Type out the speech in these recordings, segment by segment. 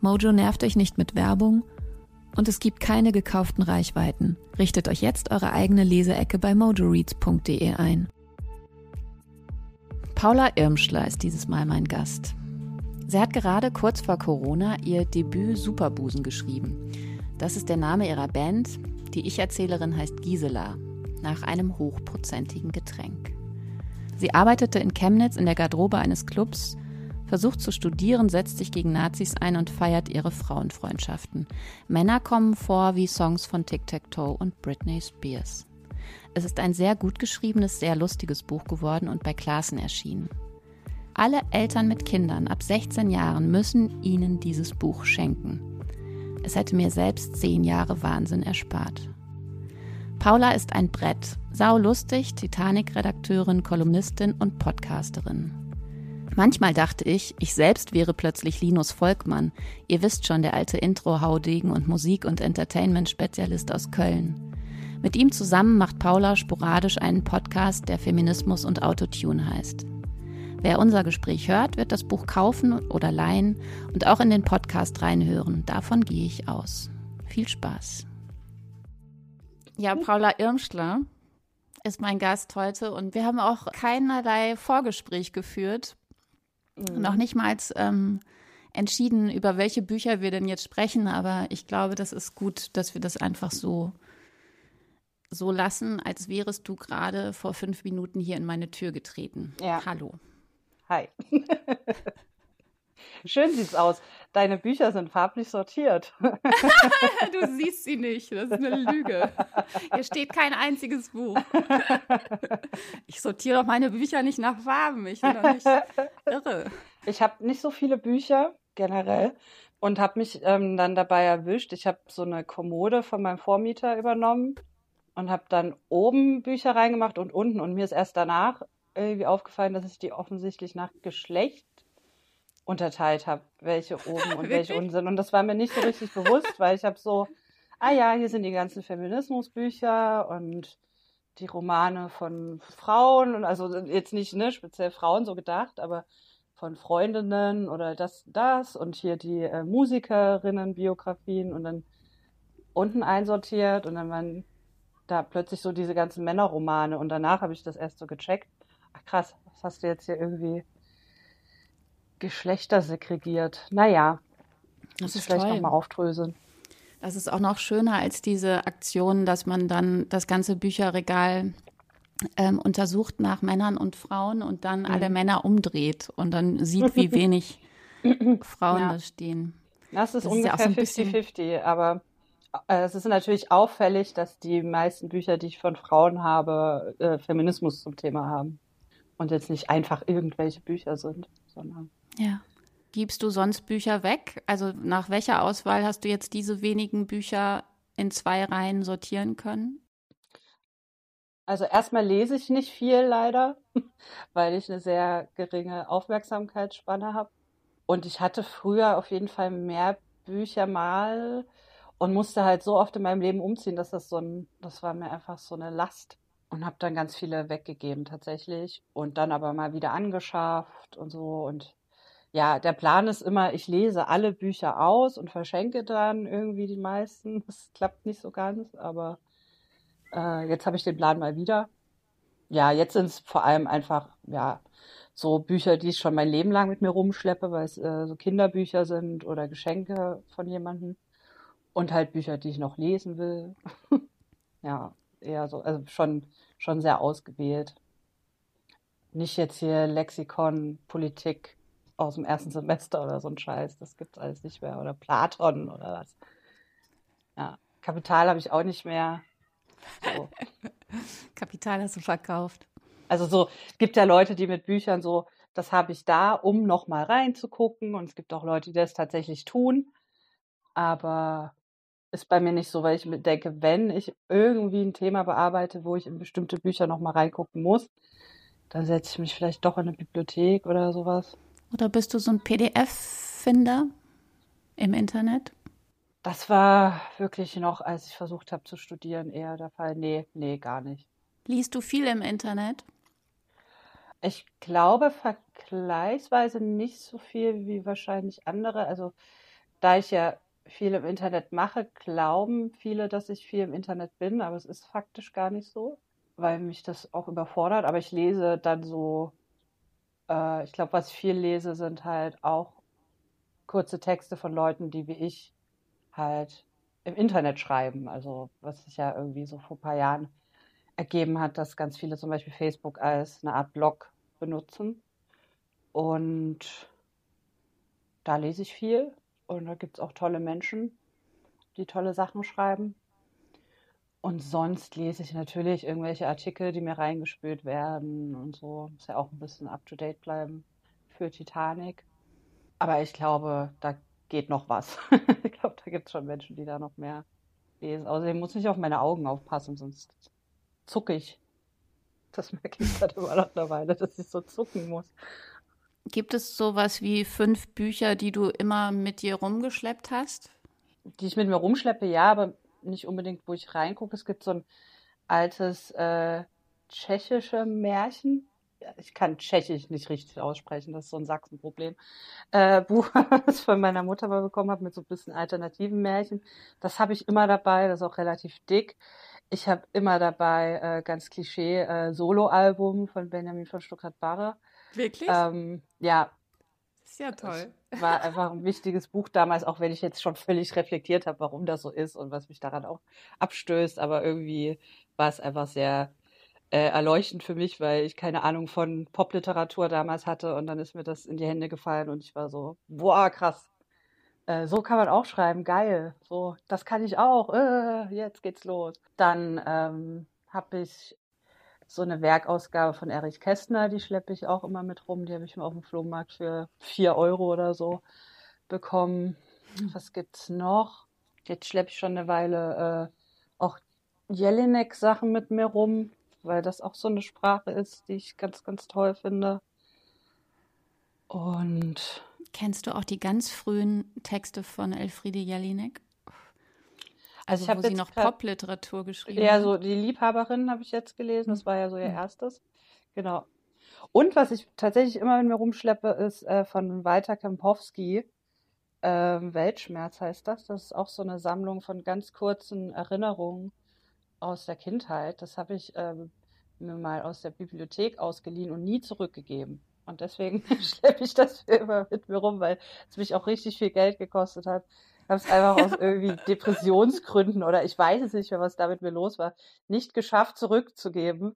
Mojo nervt euch nicht mit Werbung und es gibt keine gekauften Reichweiten. Richtet euch jetzt eure eigene Leseecke bei mojoreads.de ein. Paula Irmschler ist dieses Mal mein Gast. Sie hat gerade kurz vor Corona ihr Debüt Superbusen geschrieben. Das ist der Name ihrer Band. Die Ich-Erzählerin heißt Gisela, nach einem hochprozentigen Getränk. Sie arbeitete in Chemnitz in der Garderobe eines Clubs, versucht zu studieren, setzt sich gegen Nazis ein und feiert ihre Frauenfreundschaften. Männer kommen vor wie Songs von Tic Tac Toe und Britney Spears. Es ist ein sehr gut geschriebenes, sehr lustiges Buch geworden und bei Klassen erschienen. Alle Eltern mit Kindern ab 16 Jahren müssen ihnen dieses Buch schenken. Es hätte mir selbst zehn Jahre Wahnsinn erspart. Paula ist ein Brett, saulustig, Titanic-Redakteurin, Kolumnistin und Podcasterin. Manchmal dachte ich, ich selbst wäre plötzlich Linus Volkmann. Ihr wisst schon, der alte Intro-Haudegen und Musik- und Entertainment-Spezialist aus Köln. Mit ihm zusammen macht Paula sporadisch einen Podcast, der Feminismus und Autotune heißt. Wer unser Gespräch hört, wird das Buch kaufen oder leihen und auch in den Podcast reinhören. Davon gehe ich aus. Viel Spaß. Ja, Paula Irmschler ist mein Gast heute und wir haben auch keinerlei Vorgespräch geführt. Mhm. Noch nicht mal ähm, entschieden, über welche Bücher wir denn jetzt sprechen, aber ich glaube, das ist gut, dass wir das einfach so, so lassen, als wärest du gerade vor fünf Minuten hier in meine Tür getreten. Ja. Hallo. Hi. Schön sieht's aus. Deine Bücher sind farblich sortiert. du siehst sie nicht. Das ist eine Lüge. Hier steht kein einziges Buch. Ich sortiere doch meine Bücher nicht nach Farben. Ich bin doch nicht irre. Ich habe nicht so viele Bücher generell und habe mich ähm, dann dabei erwischt. Ich habe so eine Kommode von meinem Vormieter übernommen und habe dann oben Bücher reingemacht und unten. Und mir ist erst danach irgendwie aufgefallen, dass ich die offensichtlich nach Geschlecht unterteilt habe, welche oben und welche unten sind. Und das war mir nicht so richtig bewusst, weil ich habe so, ah ja, hier sind die ganzen Feminismusbücher und die Romane von Frauen und also jetzt nicht ne, speziell Frauen so gedacht, aber von Freundinnen oder das, das und hier die äh, Musikerinnen-Biografien und dann unten einsortiert und dann waren da plötzlich so diese ganzen Männerromane und danach habe ich das erst so gecheckt. Ach krass, was hast du jetzt hier irgendwie Geschlechter segregiert? Naja, das ist vielleicht nochmal aufdröseln. Das ist auch noch schöner als diese Aktion, dass man dann das ganze Bücherregal ähm, untersucht nach Männern und Frauen und dann mhm. alle Männer umdreht und dann sieht, wie wenig Frauen ja. da stehen. Das ist das ungefähr 50-50, ja so aber äh, es ist natürlich auffällig, dass die meisten Bücher, die ich von Frauen habe, äh, Feminismus zum Thema haben und jetzt nicht einfach irgendwelche Bücher sind, sondern. Ja. Gibst du sonst Bücher weg? Also nach welcher Auswahl hast du jetzt diese wenigen Bücher in zwei Reihen sortieren können? Also erstmal lese ich nicht viel leider, weil ich eine sehr geringe Aufmerksamkeitsspanne habe. Und ich hatte früher auf jeden Fall mehr Bücher mal und musste halt so oft in meinem Leben umziehen, dass das so ein, das war mir einfach so eine Last und habe dann ganz viele weggegeben tatsächlich und dann aber mal wieder angeschafft und so und ja, der Plan ist immer, ich lese alle Bücher aus und verschenke dann irgendwie die meisten. Das klappt nicht so ganz, aber äh, jetzt habe ich den Plan mal wieder. ja, jetzt sind es vor allem einfach, ja, so Bücher, die ich schon mein Leben lang mit mir rumschleppe, weil es äh, so Kinderbücher sind oder Geschenke von jemandem. Und halt Bücher, die ich noch lesen will. ja, eher so, also schon, schon sehr ausgewählt. Nicht jetzt hier Lexikon, Politik aus dem ersten Semester oder so ein Scheiß. Das gibt's alles nicht mehr. Oder Platon oder was. Ja, Kapital habe ich auch nicht mehr. So. Kapital hast du verkauft. Also so, es gibt ja Leute, die mit Büchern so, das habe ich da, um nochmal reinzugucken. Und es gibt auch Leute, die das tatsächlich tun. Aber ist bei mir nicht so, weil ich mir denke, wenn ich irgendwie ein Thema bearbeite, wo ich in bestimmte Bücher nochmal reingucken muss, dann setze ich mich vielleicht doch in eine Bibliothek oder sowas. Oder bist du so ein PDF-Finder im Internet? Das war wirklich noch, als ich versucht habe zu studieren, eher der Fall. Nee, nee, gar nicht. Liest du viel im Internet? Ich glaube vergleichsweise nicht so viel wie wahrscheinlich andere. Also da ich ja viel im Internet mache, glauben viele, dass ich viel im Internet bin, aber es ist faktisch gar nicht so, weil mich das auch überfordert. Aber ich lese dann so, äh, ich glaube, was ich viel lese, sind halt auch kurze Texte von Leuten, die wie ich halt im Internet schreiben. Also was sich ja irgendwie so vor ein paar Jahren ergeben hat, dass ganz viele zum Beispiel Facebook als eine Art Blog benutzen. Und da lese ich viel und da gibt es auch tolle Menschen, die tolle Sachen schreiben. Und sonst lese ich natürlich irgendwelche Artikel, die mir reingespült werden und so. Muss ja auch ein bisschen up-to-date bleiben für Titanic. Aber ich glaube, da geht noch was. ich glaube, da gibt es schon Menschen, die da noch mehr lesen. Außerdem muss ich auf meine Augen aufpassen, sonst zucke ich. Das merke ich gerade immer noch eine Weile, dass ich so zucken muss. Gibt es sowas wie fünf Bücher, die du immer mit dir rumgeschleppt hast? Die ich mit mir rumschleppe, ja, aber nicht unbedingt, wo ich reingucke. Es gibt so ein altes äh, tschechische Märchen. Ich kann Tschechisch nicht richtig aussprechen, das ist so ein Sachsenproblem. Äh, Buch, das ich von meiner Mutter mal bekommen habe, mit so ein bisschen alternativen Märchen. Das habe ich immer dabei, das ist auch relativ dick. Ich habe immer dabei äh, ganz Klischee äh, Soloalbum von Benjamin von Stuttgart-Barre. Wirklich? Ähm, ja. Ist ja toll. War einfach ein wichtiges Buch damals, auch wenn ich jetzt schon völlig reflektiert habe, warum das so ist und was mich daran auch abstößt. Aber irgendwie war es einfach sehr äh, erleuchtend für mich, weil ich keine Ahnung von Popliteratur damals hatte und dann ist mir das in die Hände gefallen und ich war so, boah, krass. Äh, so kann man auch schreiben, geil. So, das kann ich auch. Äh, jetzt geht's los. Dann ähm, habe ich so eine Werkausgabe von Erich Kästner, die schleppe ich auch immer mit rum. Die habe ich mir auf dem Flohmarkt für vier Euro oder so bekommen. Hm. Was gibt's noch? Jetzt schleppe ich schon eine Weile äh, auch Jelinek-Sachen mit mir rum, weil das auch so eine Sprache ist, die ich ganz, ganz toll finde. Und Kennst du auch die ganz frühen Texte von Elfriede Jelinek? Also, ich habe sie noch Popliteratur geschrieben. Ja, so die Liebhaberin habe ich jetzt gelesen. Das war ja so ihr erstes. Genau. Und was ich tatsächlich immer mit mir rumschleppe, ist äh, von Walter Kempowski. Ähm, Weltschmerz heißt das. Das ist auch so eine Sammlung von ganz kurzen Erinnerungen aus der Kindheit. Das habe ich ähm, mir mal aus der Bibliothek ausgeliehen und nie zurückgegeben. Und deswegen schleppe ich das immer mit mir rum, weil es mich auch richtig viel Geld gekostet hat habe es einfach aus irgendwie Depressionsgründen oder ich weiß es nicht mehr, was da mit mir los war, nicht geschafft zurückzugeben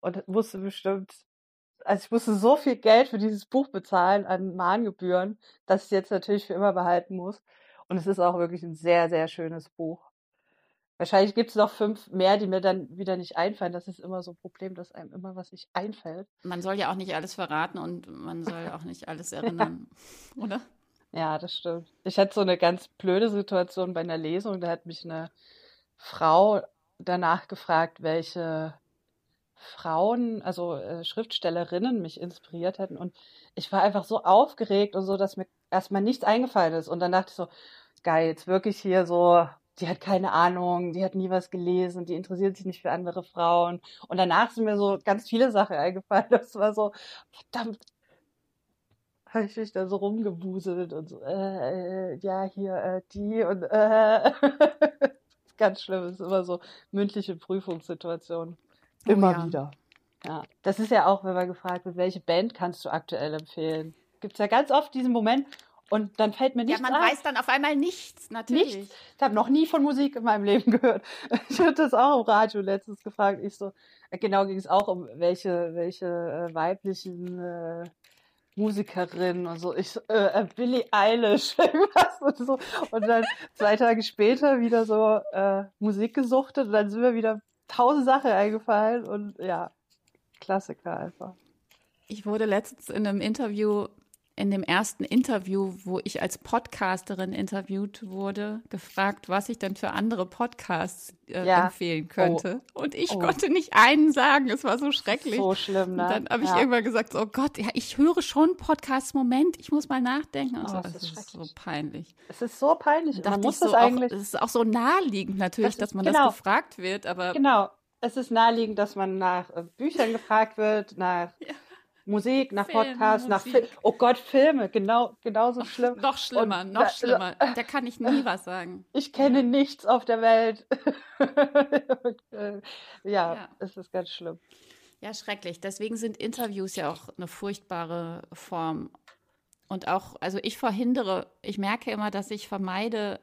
und musste bestimmt, also ich musste so viel Geld für dieses Buch bezahlen an Mahngebühren, dass ich es jetzt natürlich für immer behalten muss. Und es ist auch wirklich ein sehr, sehr schönes Buch. Wahrscheinlich gibt es noch fünf mehr, die mir dann wieder nicht einfallen. Das ist immer so ein Problem, dass einem immer was nicht einfällt. Man soll ja auch nicht alles verraten und man soll auch nicht alles erinnern, oder? Ja, das stimmt. Ich hatte so eine ganz blöde Situation bei einer Lesung. Da hat mich eine Frau danach gefragt, welche Frauen, also äh, Schriftstellerinnen mich inspiriert hätten. Und ich war einfach so aufgeregt und so, dass mir erstmal nichts eingefallen ist. Und dann dachte ich so, geil, jetzt wirklich hier so, die hat keine Ahnung, die hat nie was gelesen, die interessiert sich nicht für andere Frauen. Und danach sind mir so ganz viele Sachen eingefallen. Das war so, verdammt, habe ich mich da so rumgewuselt und so, äh, äh, ja, hier, äh, die und äh. Ganz schlimm, ist immer so mündliche Prüfungssituation. Oh, immer ja. wieder. Ja, das ist ja auch, wenn man gefragt wird, welche Band kannst du aktuell empfehlen? Gibt es ja ganz oft diesen Moment und dann fällt mir nichts Ja, man ein. weiß dann auf einmal nichts, natürlich. Nichts. Ich habe noch nie von Musik in meinem Leben gehört. Ich hatte das auch im Radio letztens gefragt. Ich so, äh, genau ging es auch um welche, welche äh, weiblichen äh, Musikerinnen und so. Ich äh, äh, Billie Eilish, irgendwas und so. Und dann zwei Tage später wieder so äh, Musik gesuchtet und dann sind mir wieder tausend Sachen eingefallen und ja, Klassiker einfach. Ich wurde letztens in einem Interview, in dem ersten Interview, wo ich als Podcasterin interviewt wurde, gefragt, was ich denn für andere Podcasts äh, Ja. empfehlen könnte. Und ich Oh. konnte nicht einen sagen. Es war so schrecklich. So schlimm, ne? Und dann habe ich ja. irgendwann gesagt, oh Gott, ja, ich höre schon Podcasts. Moment, ich muss mal nachdenken. Und Oh, so. das Das ist ist so peinlich. Es ist so peinlich. Man muss so das auch, eigentlich. es ist auch so naheliegend natürlich, Das ist- dass man genau. das gefragt wird, aber Genau. Es ist naheliegend, dass man nach äh, Büchern gefragt wird, nach Ja. Musik, nach Film, Podcasts, nach Musik. Film. Oh Gott, Filme, genau, genauso schlimm. noch schlimmer, Und noch schlimmer. Da kann ich nie was sagen. Ich kenne nichts auf der Welt. Und, äh, ja, Ja. es ist ganz schlimm. Ja, schrecklich. Deswegen sind Interviews ja auch eine furchtbare Form. Und auch, also ich verhindere, ich merke immer, dass ich vermeide,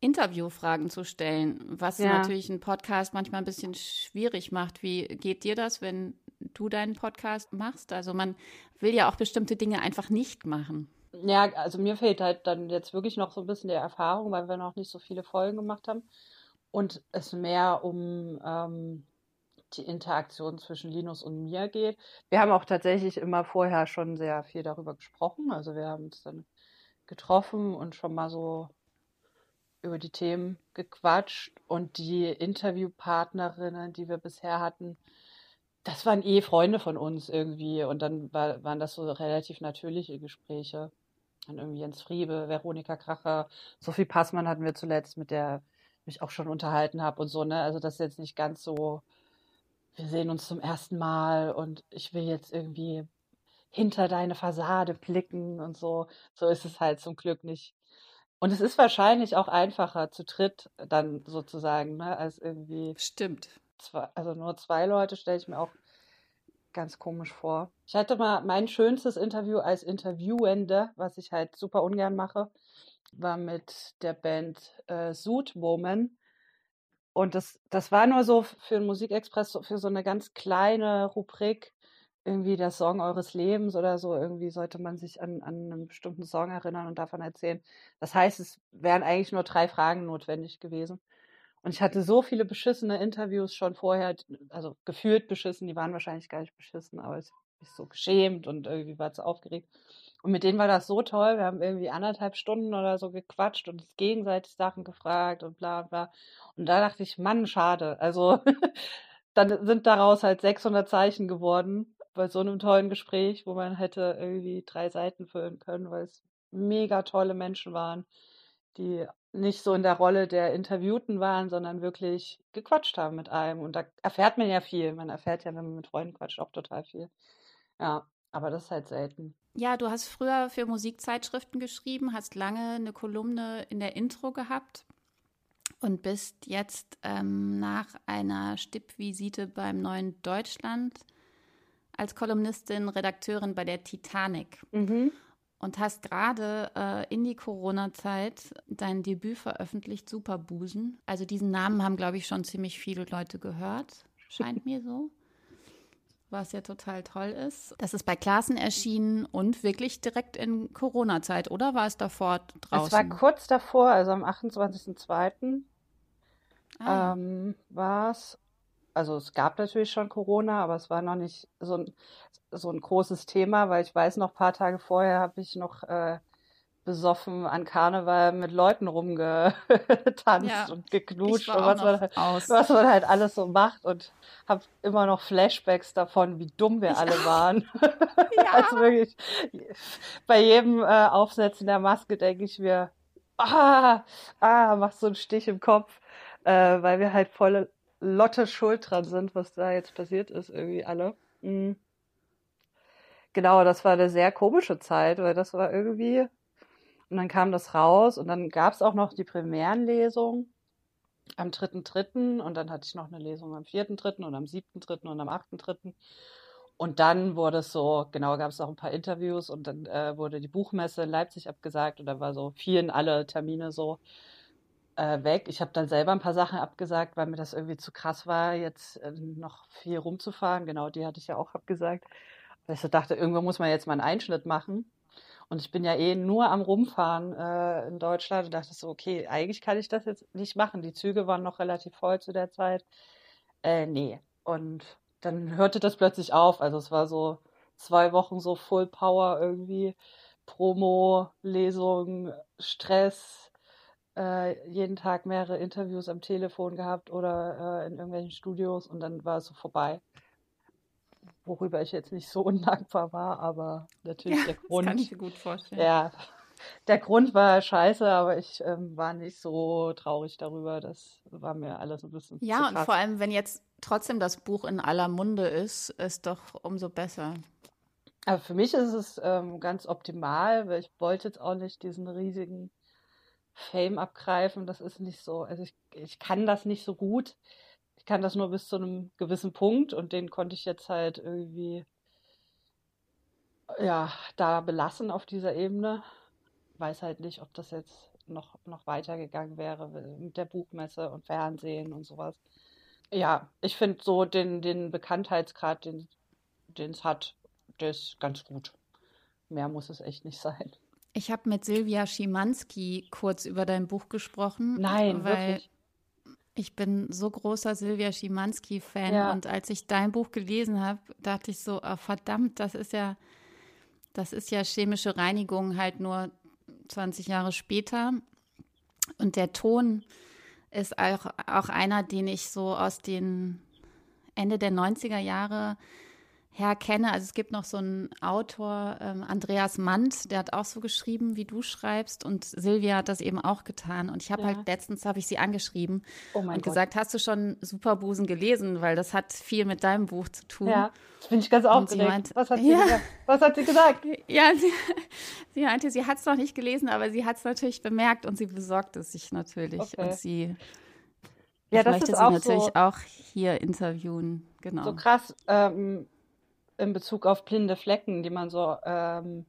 Interviewfragen zu stellen, was Ja. natürlich einen Podcast manchmal ein bisschen schwierig macht. Wie geht dir das, wenn du deinen Podcast machst? Also man will ja auch bestimmte Dinge einfach nicht machen. Ja, also mir fehlt halt dann jetzt wirklich noch so ein bisschen die Erfahrung, weil wir noch nicht so viele Folgen gemacht haben. Und es mehr um ähm, die Interaktion zwischen Linus und mir geht. Wir haben auch tatsächlich immer vorher schon sehr viel darüber gesprochen. Also wir haben uns dann getroffen und schon mal so über die Themen gequatscht. Und die Interviewpartnerinnen, die wir bisher hatten, das waren eh Freunde von uns irgendwie. Und dann war, waren das so relativ natürliche Gespräche. Dann irgendwie Jens Friebe, Veronika Kracher, Sophie Passmann hatten wir zuletzt, mit der ich mich auch schon unterhalten habe und so, ne? Also das ist jetzt nicht ganz so, wir sehen uns zum ersten Mal und ich will jetzt irgendwie hinter deine Fassade blicken und so. So ist es halt zum Glück nicht. Und es ist wahrscheinlich auch einfacher zu dritt dann sozusagen, ne, als irgendwie Stimmt. Zwei, also nur zwei Leute stelle ich mir auch ganz komisch vor. Ich hatte mal mein schönstes Interview als Interviewende, was ich halt super ungern mache, war mit der Band äh, Woman. Und das, das war nur so für den Musikexpress, für so eine ganz kleine Rubrik, irgendwie der Song eures Lebens oder so. Irgendwie sollte man sich an, an einen bestimmten Song erinnern und davon erzählen. Das heißt, es wären eigentlich nur drei Fragen notwendig gewesen. Und ich hatte so viele beschissene Interviews schon vorher, also gefühlt beschissen, die waren wahrscheinlich gar nicht beschissen, aber ich habe so geschämt und irgendwie war zu aufgeregt. Und mit denen war das so toll. Wir haben irgendwie anderthalb Stunden oder so gequatscht und uns gegenseitig Sachen gefragt und bla bla. Und da dachte ich, Mann, schade. Also dann sind daraus halt 600 Zeichen geworden bei so einem tollen Gespräch, wo man hätte irgendwie drei Seiten füllen können, weil es mega tolle Menschen waren, die nicht so in der Rolle der Interviewten waren, sondern wirklich gequatscht haben mit einem. Und da erfährt man ja viel. Man erfährt ja, wenn man mit Freunden quatscht, auch total viel. Ja, aber das ist halt selten. Ja, du hast früher für Musikzeitschriften geschrieben, hast lange eine Kolumne in der Intro gehabt und bist jetzt ähm, nach einer Stippvisite beim Neuen Deutschland als Kolumnistin Redakteurin bei der Titanic Mhm. Und hast gerade äh, in die Corona-Zeit dein Debüt veröffentlicht, Superbusen. Also diesen Namen haben, glaube ich, schon ziemlich viele Leute gehört, scheint mir so. Was ja total toll ist. Das ist bei Klassen erschienen und wirklich direkt in Corona-Zeit, oder war es davor draußen? Es war kurz davor, also am 28.02. Ah, ähm, war es. Also es gab natürlich schon Corona, aber es war noch nicht so ein, so ein großes Thema, weil ich weiß noch, ein paar Tage vorher habe ich noch äh, besoffen an Karneval mit Leuten rumgetanzt Ja, und ich geknutscht und auch was man, halt, aus. was man halt alles so macht und habe immer noch Flashbacks davon, wie dumm wir alle waren. Ja. Also wirklich, bei jedem äh, Aufsetzen der Maske denke ich mir, ah, ah, macht so einen Stich im Kopf, äh, weil wir halt volle Lotte schuld dran sind, was da jetzt passiert ist, irgendwie alle. Mhm. Genau, das war eine sehr komische Zeit, weil das war irgendwie, und dann kam das raus und dann gab es auch noch die Premierenlesung am 3.3. und dann hatte ich noch eine Lesung am 4.3. und am 7.3. und am 8.3. Und dann wurde es so, genau, gab es auch ein paar Interviews und dann äh, wurde die Buchmesse in Leipzig abgesagt und da war so, fielen alle Termine so äh, weg. Ich habe dann selber ein paar Sachen abgesagt, weil mir das irgendwie zu krass war, jetzt äh, noch viel rumzufahren. Genau, die hatte ich ja auch abgesagt. Weil ich so dachte, irgendwo muss man jetzt mal einen Einschnitt machen. Und ich bin ja eh nur am Rumfahren äh, in Deutschland und dachte so, okay, eigentlich kann ich das jetzt nicht machen. Die Züge waren noch relativ voll zu der Zeit. Äh, nee. Und dann hörte das plötzlich auf. Also es war so zwei Wochen so Full Power irgendwie. Promo, Lesung, Stress, äh, jeden Tag mehrere Interviews am Telefon gehabt oder äh, in irgendwelchen Studios und dann war es so vorbei worüber ich jetzt nicht so undankbar war, aber natürlich ja, der Grund. Das kann ich mir gut vorstellen. Ja, der Grund war scheiße, aber ich ähm, war nicht so traurig darüber. Das war mir alles ein bisschen. Ja, und vor allem, wenn jetzt trotzdem das Buch in aller Munde ist, ist doch umso besser. Aber für mich ist es ähm, ganz optimal, weil ich wollte jetzt auch nicht diesen riesigen Fame abgreifen. Das ist nicht so, also ich, ich kann das nicht so gut kann das nur bis zu einem gewissen Punkt und den konnte ich jetzt halt irgendwie ja, da belassen auf dieser Ebene. Weiß halt nicht, ob das jetzt noch, noch weitergegangen wäre mit der Buchmesse und Fernsehen und sowas. Ja, ich finde so den, den Bekanntheitsgrad, den es hat, der ist ganz gut. Mehr muss es echt nicht sein. Ich habe mit Silvia Schimanski kurz über dein Buch gesprochen. Nein, weil wirklich? Ich bin so großer Silvia Schimanski-Fan ja. und als ich dein Buch gelesen habe, dachte ich so, oh, verdammt, das ist ja, das ist ja chemische Reinigung halt nur 20 Jahre später. Und der Ton ist auch, auch einer, den ich so aus den Ende der 90er Jahre herkenne. Also es gibt noch so einen Autor, ähm, Andreas Mandt, der hat auch so geschrieben, wie du schreibst. Und Silvia hat das eben auch getan. Und ich habe ja. halt letztens habe ich sie angeschrieben oh und Gott. gesagt, hast du schon Superbusen gelesen? Weil das hat viel mit deinem Buch zu tun. Ja, das bin ich ganz aufgeregt. Meint, was, hat sie ja. gesagt? was hat sie gesagt? Ja, sie, sie meinte, sie hat es noch nicht gelesen, aber sie hat es natürlich bemerkt und sie besorgt es sich natürlich. Okay. Und sie ja, das möchte ist sie auch natürlich so, auch hier interviewen. Genau. So krass. Ähm, in Bezug auf blinde Flecken, die man so ähm,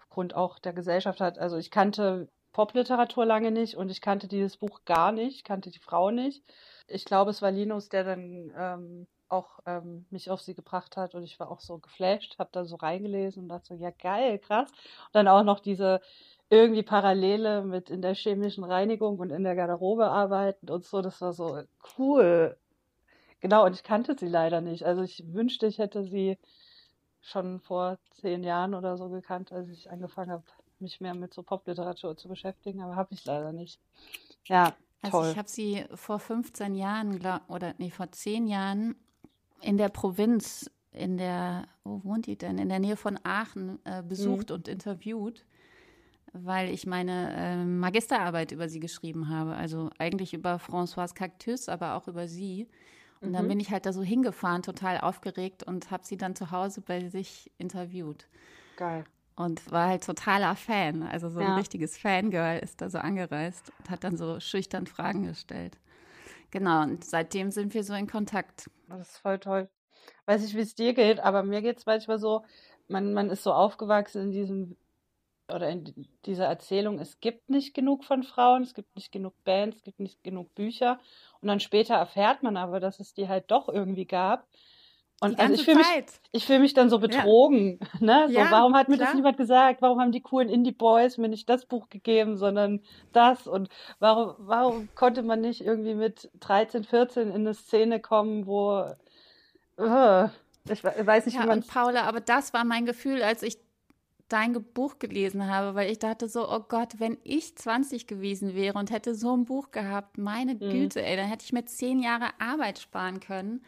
aufgrund auch der Gesellschaft hat. Also ich kannte Popliteratur lange nicht und ich kannte dieses Buch gar nicht, kannte die Frau nicht. Ich glaube, es war Linus, der dann ähm, auch ähm, mich auf sie gebracht hat und ich war auch so geflasht, habe da so reingelesen und dachte so, ja geil, krass. Und dann auch noch diese irgendwie Parallele mit in der chemischen Reinigung und in der Garderobe arbeiten und so, das war so cool. Genau, und ich kannte sie leider nicht. Also ich wünschte, ich hätte sie schon vor zehn Jahren oder so gekannt, als ich angefangen habe, mich mehr mit so Popliteratur zu beschäftigen, aber habe ich leider nicht. Ja, also toll. ich habe sie vor 15 Jahren oder nee, vor zehn Jahren in der Provinz, in der, wo wohnt die denn? In der Nähe von Aachen äh, besucht mhm. und interviewt, weil ich meine äh, Magisterarbeit über sie geschrieben habe. Also eigentlich über Françoise Cactus, aber auch über sie. Und dann mhm. bin ich halt da so hingefahren, total aufgeregt und habe sie dann zu Hause bei sich interviewt. Geil. Und war halt totaler Fan. Also so ja. ein richtiges Fangirl ist da so angereist und hat dann so schüchtern Fragen gestellt. Genau, und seitdem sind wir so in Kontakt. Das ist voll toll. Weiß ich, wie es dir geht, aber mir geht es manchmal so, man, man ist so aufgewachsen in diesem oder in dieser Erzählung, es gibt nicht genug von Frauen, es gibt nicht genug Bands, es gibt nicht genug Bücher. Und dann später erfährt man aber, dass es die halt doch irgendwie gab. Und also ich fühle mich, ich fühle mich dann so betrogen. Ja. Ne? So, ja, warum hat mir klar. das niemand gesagt? Warum haben die coolen Indie Boys mir nicht das Buch gegeben, sondern das? Und warum, warum konnte man nicht irgendwie mit 13, 14 in eine Szene kommen, wo uh, ich weiß nicht, ja, wie man. Paula, aber das war mein Gefühl, als ich dein Buch gelesen habe, weil ich dachte so, oh Gott, wenn ich 20 gewesen wäre und hätte so ein Buch gehabt, meine mhm. Güte, ey, dann hätte ich mir zehn Jahre Arbeit sparen können.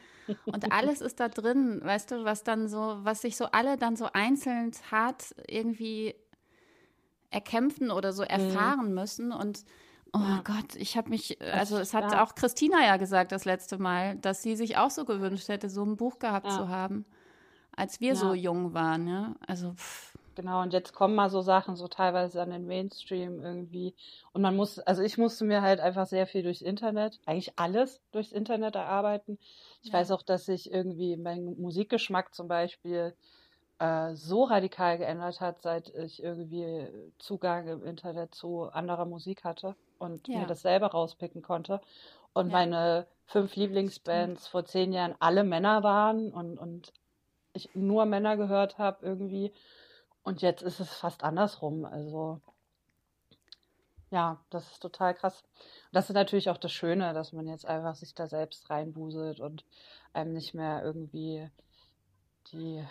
Und alles ist da drin, weißt du, was dann so, was sich so alle dann so einzeln hart irgendwie erkämpfen oder so mhm. erfahren mhm. müssen. Und oh ja. Gott, ich habe mich, also es hat ja. auch Christina ja gesagt das letzte Mal, dass sie sich auch so gewünscht hätte, so ein Buch gehabt ja. zu haben, als wir so jung waren, ja. Also pff Genau, und jetzt kommen mal so Sachen so teilweise an den Mainstream irgendwie. Und man muss, also ich musste mir halt einfach sehr viel durchs Internet, eigentlich alles durchs Internet erarbeiten. Ich ja. weiß auch, dass sich irgendwie mein Musikgeschmack zum Beispiel äh, so radikal geändert hat, seit ich irgendwie Zugang im Internet zu anderer Musik hatte und ja. mir das selber rauspicken konnte. Und ja. meine fünf Lieblingsbands vor zehn Jahren alle Männer waren und, und ich nur Männer gehört habe irgendwie. Und jetzt ist es fast andersrum. Also ja, das ist total krass. Und das ist natürlich auch das Schöne, dass man jetzt einfach sich da selbst reinbuselt und einem nicht mehr irgendwie die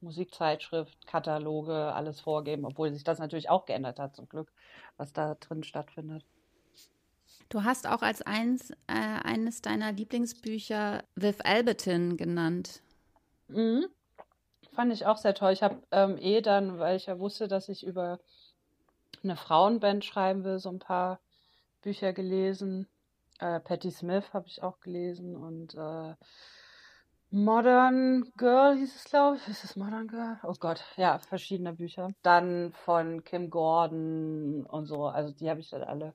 Musikzeitschrift, Kataloge, alles vorgeben, obwohl sich das natürlich auch geändert hat, zum Glück, was da drin stattfindet. Du hast auch als eins, äh, eines deiner Lieblingsbücher Viv Albertin genannt. Mhm. Fand ich auch sehr toll. Ich habe ähm, eh dann, weil ich ja wusste, dass ich über eine Frauenband schreiben will, so ein paar Bücher gelesen. Äh, Patti Smith habe ich auch gelesen und äh, Modern Girl hieß es, glaube ich. Ist es Modern Girl? Oh Gott, ja, verschiedene Bücher. Dann von Kim Gordon und so. Also die habe ich dann alle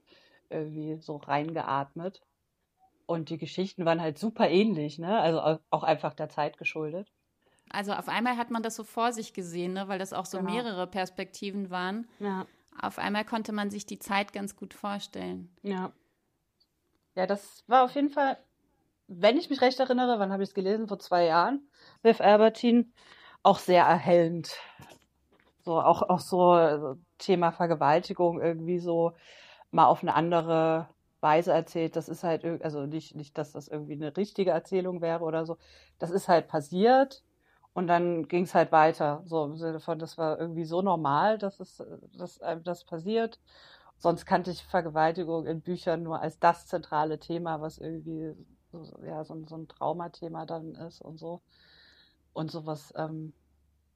irgendwie so reingeatmet. Und die Geschichten waren halt super ähnlich, ne? Also auch einfach der Zeit geschuldet. Also auf einmal hat man das so vor sich gesehen, ne? weil das auch so genau. mehrere Perspektiven waren. Ja. Auf einmal konnte man sich die Zeit ganz gut vorstellen. Ja. Ja, das war auf jeden Fall, wenn ich mich recht erinnere, wann habe ich es gelesen? Vor zwei Jahren. Viv Albertine, auch sehr erhellend. So, auch, auch so also Thema Vergewaltigung irgendwie so mal auf eine andere Weise erzählt. Das ist halt, also nicht, nicht, dass das irgendwie eine richtige Erzählung wäre oder so. Das ist halt passiert und dann ging es halt weiter. So im Sinne von, das war irgendwie so normal, dass es, dass einem das passiert. Sonst kannte ich Vergewaltigung in Büchern nur als das zentrale Thema, was irgendwie ja, so, so ein Traumathema dann ist und so. Und sowas ähm,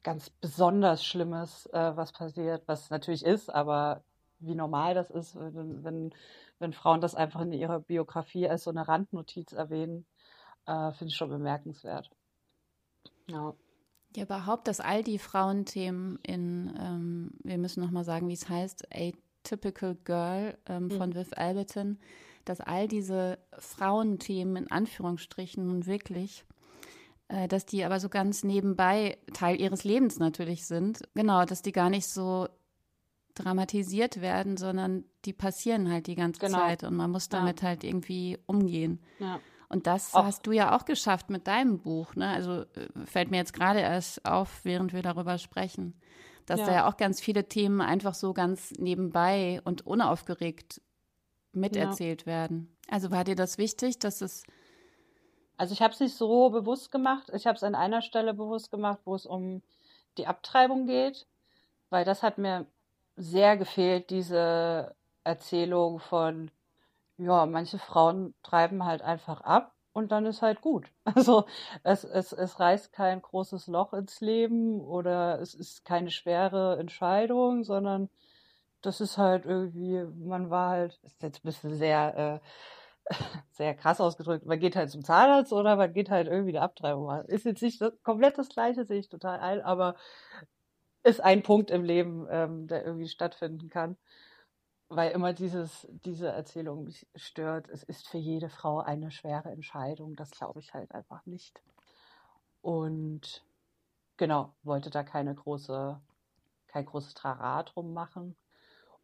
ganz besonders Schlimmes, äh, was passiert, was natürlich ist, aber wie normal das ist, wenn, wenn, wenn Frauen das einfach in ihrer Biografie als so eine Randnotiz erwähnen, äh, finde ich schon bemerkenswert. Ja. Ja, überhaupt, dass all die Frauenthemen in, ähm, wir müssen nochmal sagen, wie es heißt, Atypical Girl ähm, mhm. von Viv Alberton, dass all diese Frauenthemen in Anführungsstrichen nun wirklich, äh, dass die aber so ganz nebenbei Teil ihres Lebens natürlich sind. Genau, dass die gar nicht so dramatisiert werden, sondern die passieren halt die ganze genau. Zeit und man muss damit ja. halt irgendwie umgehen. Ja. Und das Ach. hast du ja auch geschafft mit deinem Buch. Ne? Also äh, fällt mir jetzt gerade erst auf, während wir darüber sprechen, dass ja. da ja auch ganz viele Themen einfach so ganz nebenbei und unaufgeregt miterzählt ja. werden. Also war dir das wichtig, dass es. Also ich habe es nicht so bewusst gemacht. Ich habe es an einer Stelle bewusst gemacht, wo es um die Abtreibung geht, weil das hat mir sehr gefehlt, diese Erzählung von ja, manche Frauen treiben halt einfach ab und dann ist halt gut. Also es, es, es reißt kein großes Loch ins Leben oder es ist keine schwere Entscheidung, sondern das ist halt irgendwie, man war halt, ist jetzt ein bisschen sehr, äh, sehr krass ausgedrückt, man geht halt zum Zahnarzt oder man geht halt irgendwie die Abtreibung machen. Ist jetzt nicht das, komplett das Gleiche, sehe ich total ein, aber ist ein Punkt im Leben, ähm, der irgendwie stattfinden kann weil immer dieses, diese Erzählung mich stört. Es ist für jede Frau eine schwere Entscheidung. Das glaube ich halt einfach nicht. Und genau, wollte da keine große, kein großes Trara drum machen.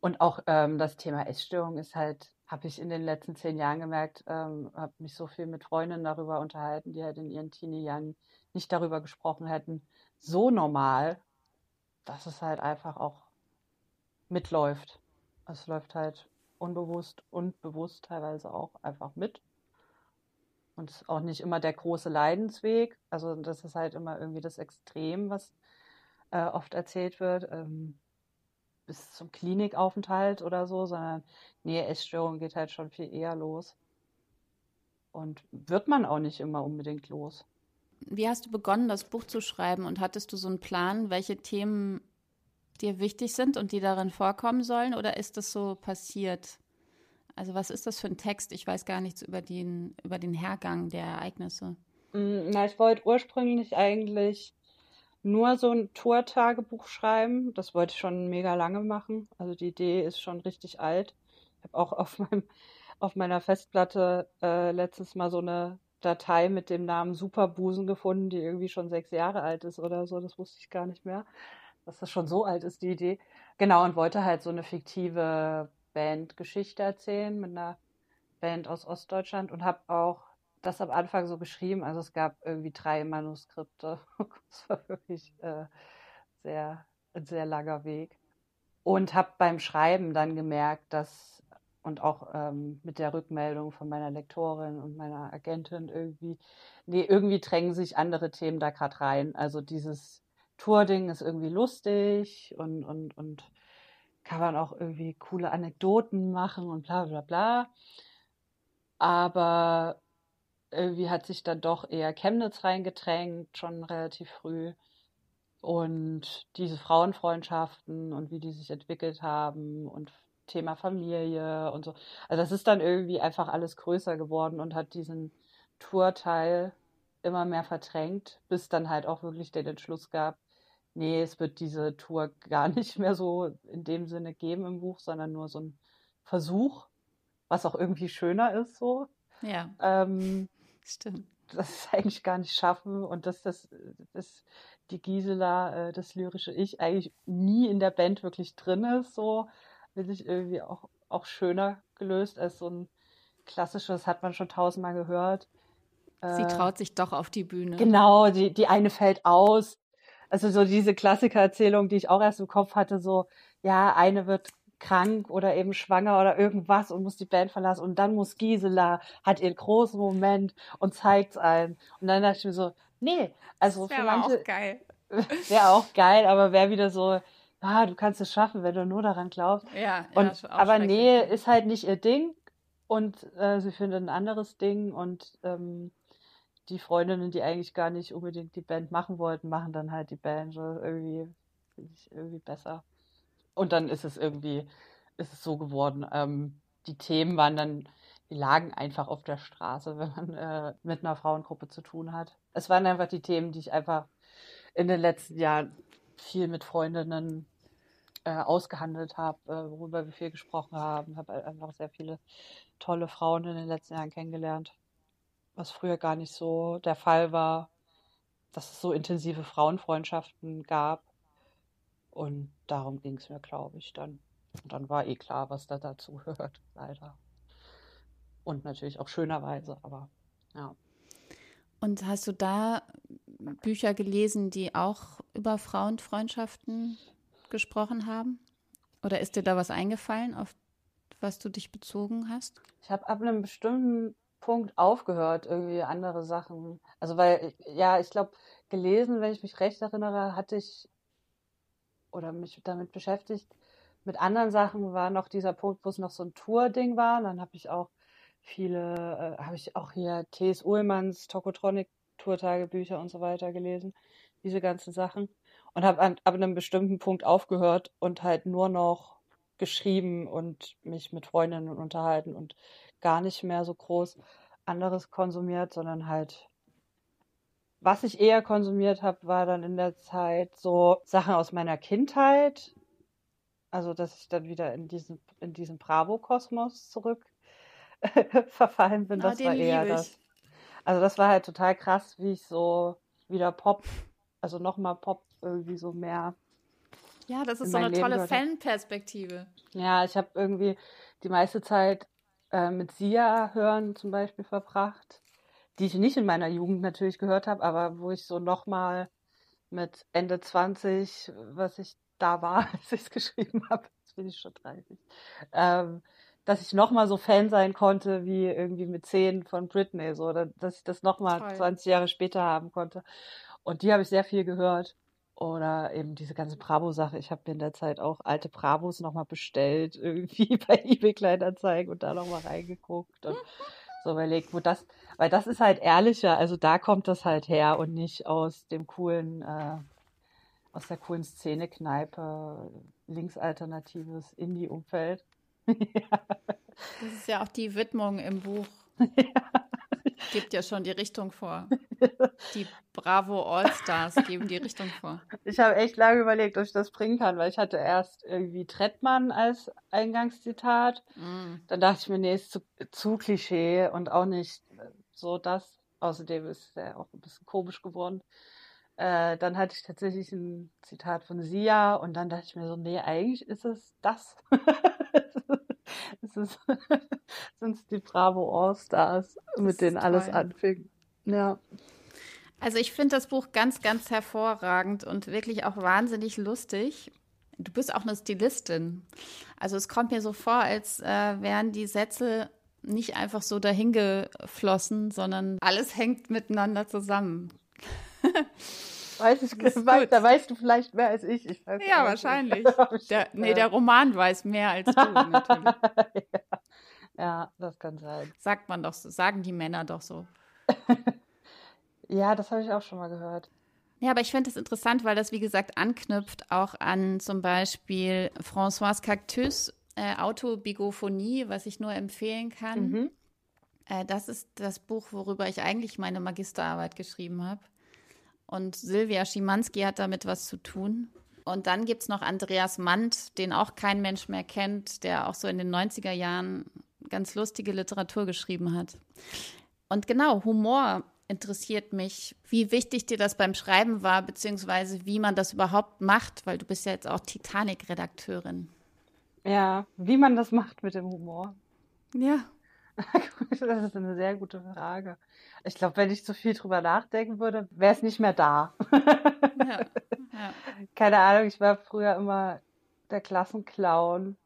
Und auch ähm, das Thema Essstörung ist halt, habe ich in den letzten zehn Jahren gemerkt, ähm, habe mich so viel mit Freundinnen darüber unterhalten, die halt in ihren Teenie-Jahren nicht darüber gesprochen hätten. So normal, dass es halt einfach auch mitläuft. Es läuft halt unbewusst und bewusst teilweise auch einfach mit. Und es ist auch nicht immer der große Leidensweg. Also das ist halt immer irgendwie das Extrem, was äh, oft erzählt wird, ähm, bis zum Klinikaufenthalt oder so, sondern nee, Essstörung geht halt schon viel eher los. Und wird man auch nicht immer unbedingt los. Wie hast du begonnen, das Buch zu schreiben und hattest du so einen Plan, welche Themen dir wichtig sind und die darin vorkommen sollen? Oder ist das so passiert? Also was ist das für ein Text? Ich weiß gar nichts über den, über den Hergang der Ereignisse. Mm, na, ich wollte ursprünglich eigentlich nur so ein Tour-Tagebuch schreiben. Das wollte ich schon mega lange machen. Also die Idee ist schon richtig alt. Ich habe auch auf meinem auf meiner Festplatte äh, letztes Mal so eine Datei mit dem Namen Superbusen gefunden, die irgendwie schon sechs Jahre alt ist oder so. Das wusste ich gar nicht mehr, dass das schon so alt ist, die Idee. Genau, und wollte halt so eine fiktive Bandgeschichte erzählen mit einer Band aus Ostdeutschland und habe auch das am Anfang so geschrieben. Also es gab irgendwie drei Manuskripte. Es war wirklich äh, sehr, ein sehr langer Weg. Und habe beim Schreiben dann gemerkt, dass und auch ähm, mit der Rückmeldung von meiner Lektorin und meiner Agentin irgendwie, nee, irgendwie drängen sich andere Themen da gerade rein. Also dieses Tour-Ding ist irgendwie lustig und, und, und kann man auch irgendwie coole Anekdoten machen und bla bla bla. Aber irgendwie hat sich dann doch eher Chemnitz reingedrängt, schon relativ früh. Und diese Frauenfreundschaften und wie die sich entwickelt haben und Thema Familie und so. Also das ist dann irgendwie einfach alles größer geworden und hat diesen Tourteil immer mehr verdrängt, bis dann halt auch wirklich der Entschluss gab, nee, es wird diese Tour gar nicht mehr so in dem Sinne geben im Buch, sondern nur so ein Versuch, was auch irgendwie schöner ist so. Ja. Ähm, Stimmt. Das ist eigentlich gar nicht schaffen und dass das, das die Gisela, äh, das lyrische Ich, eigentlich nie in der Band wirklich drin ist, so finde ich irgendwie auch, auch schöner gelöst als so ein klassisches, hat man schon tausendmal gehört. Sie äh, traut sich doch auf die Bühne. Genau, die, die eine fällt aus. Also so diese Klassikererzählung, die ich auch erst im Kopf hatte, so, ja, eine wird krank oder eben schwanger oder irgendwas und muss die Band verlassen und dann muss Gisela, hat ihren großen Moment und zeigt es allen. Und dann dachte ich mir so, nee, also für manche. Auch geil. Wäre auch geil, aber wäre wieder so, ah, du kannst es schaffen, wenn du nur daran glaubst. Ja, und, ja aber nee, ist halt nicht ihr Ding und äh, sie findet ein anderes Ding und ähm, die Freundinnen, die eigentlich gar nicht unbedingt die Band machen wollten, machen dann halt die Band. So irgendwie, irgendwie besser. Und dann ist es irgendwie, ist es so geworden. Ähm, die Themen waren dann, die lagen einfach auf der Straße, wenn man äh, mit einer Frauengruppe zu tun hat. Es waren einfach die Themen, die ich einfach in den letzten Jahren viel mit Freundinnen äh, ausgehandelt habe, äh, worüber wir viel gesprochen haben. Habe einfach sehr viele tolle Frauen in den letzten Jahren kennengelernt, was früher gar nicht so der Fall war, dass es so intensive Frauenfreundschaften gab. Und darum ging es mir, glaube ich, dann. Und dann war eh klar, was da dazu hört, leider. Und natürlich auch schönerweise, aber ja. Und hast du da Bücher gelesen, die auch über Frauenfreundschaften gesprochen haben? Oder ist dir da was eingefallen, auf was du dich bezogen hast? Ich habe ab einem bestimmten Punkt aufgehört, irgendwie andere Sachen. Also weil, ja, ich glaube, gelesen, wenn ich mich recht erinnere, hatte ich oder mich damit beschäftigt. Mit anderen Sachen war noch dieser Punkt, wo es noch so ein Tour-Ding war. Und dann habe ich auch viele, äh, habe ich auch hier T.S. Ullmanns Tokotronic Tourtagebücher und so weiter gelesen, diese ganzen Sachen. Und habe ab einem bestimmten Punkt aufgehört und halt nur noch geschrieben und mich mit Freundinnen unterhalten und gar nicht mehr so groß anderes konsumiert, sondern halt was ich eher konsumiert habe, war dann in der Zeit so Sachen aus meiner Kindheit. Also, dass ich dann wieder in diesen, in diesen Bravo-Kosmos zurück verfallen bin. Das war eher das. Also, das war halt total krass, wie ich so wieder Pop, also nochmal Pop irgendwie so mehr. Ja, das ist so eine Leben tolle Fanperspektive. Ja, ich habe irgendwie die meiste Zeit äh, mit Sia hören zum Beispiel verbracht die ich nicht in meiner Jugend natürlich gehört habe, aber wo ich so nochmal mit Ende 20, was ich da war, als ich es geschrieben habe, jetzt bin ich schon 30, ähm, dass ich nochmal so Fan sein konnte, wie irgendwie mit 10 von Britney, so, oder dass ich das nochmal 20 Jahre später haben konnte. Und die habe ich sehr viel gehört. Oder eben diese ganze Bravo-Sache. Ich habe mir in der Zeit auch alte Bravos nochmal bestellt, irgendwie bei eBay Kleinanzeigen und da nochmal reingeguckt. Und so überlegt, wo das, weil das ist halt ehrlicher, also da kommt das halt her und nicht aus dem coolen, äh, aus der coolen Szene-Kneipe, linksalternatives Indie-Umfeld. ja. Das ist ja auch die Widmung im Buch. ja, Gibt ja schon die Richtung vor. Die Bravo All-Stars geben die Richtung vor. Ich habe echt lange überlegt, ob ich das bringen kann, weil ich hatte erst irgendwie Trettmann als Eingangszitat. Mm. Dann dachte ich mir, nee, ist zu, zu Klischee und auch nicht so das. Außerdem ist er auch ein bisschen komisch geworden. Äh, dann hatte ich tatsächlich ein Zitat von Sia und dann dachte ich mir so, nee, eigentlich ist es das. es ist, sind es die Bravo All-Stars, mit denen alles anfing. Ja. Also ich finde das Buch ganz, ganz hervorragend und wirklich auch wahnsinnig lustig. Du bist auch eine Stilistin. Also es kommt mir so vor, als äh, wären die Sätze nicht einfach so dahingeflossen, sondern alles hängt miteinander zusammen. Weiß ich, weiß, da weißt du vielleicht mehr als ich. ich weiß ja, wahrscheinlich. der, nee, der Roman weiß mehr als du, natürlich. ja. ja, das kann sein. Sagt man doch so, sagen die Männer doch so. ja, das habe ich auch schon mal gehört. Ja, aber ich finde es interessant, weil das, wie gesagt, anknüpft auch an zum Beispiel François Cactus äh, Autobigophonie, was ich nur empfehlen kann. Mhm. Äh, das ist das Buch, worüber ich eigentlich meine Magisterarbeit geschrieben habe. Und Silvia Schimanski hat damit was zu tun. Und dann gibt es noch Andreas Mandt, den auch kein Mensch mehr kennt, der auch so in den 90er Jahren ganz lustige Literatur geschrieben hat. Und genau, Humor interessiert mich, wie wichtig dir das beim Schreiben war, beziehungsweise wie man das überhaupt macht, weil du bist ja jetzt auch Titanic-Redakteurin. Ja, wie man das macht mit dem Humor. Ja. das ist eine sehr gute Frage. Ich glaube, wenn ich zu viel drüber nachdenken würde, wäre es nicht mehr da. ja, ja. Keine Ahnung, ich war früher immer der Klassenclown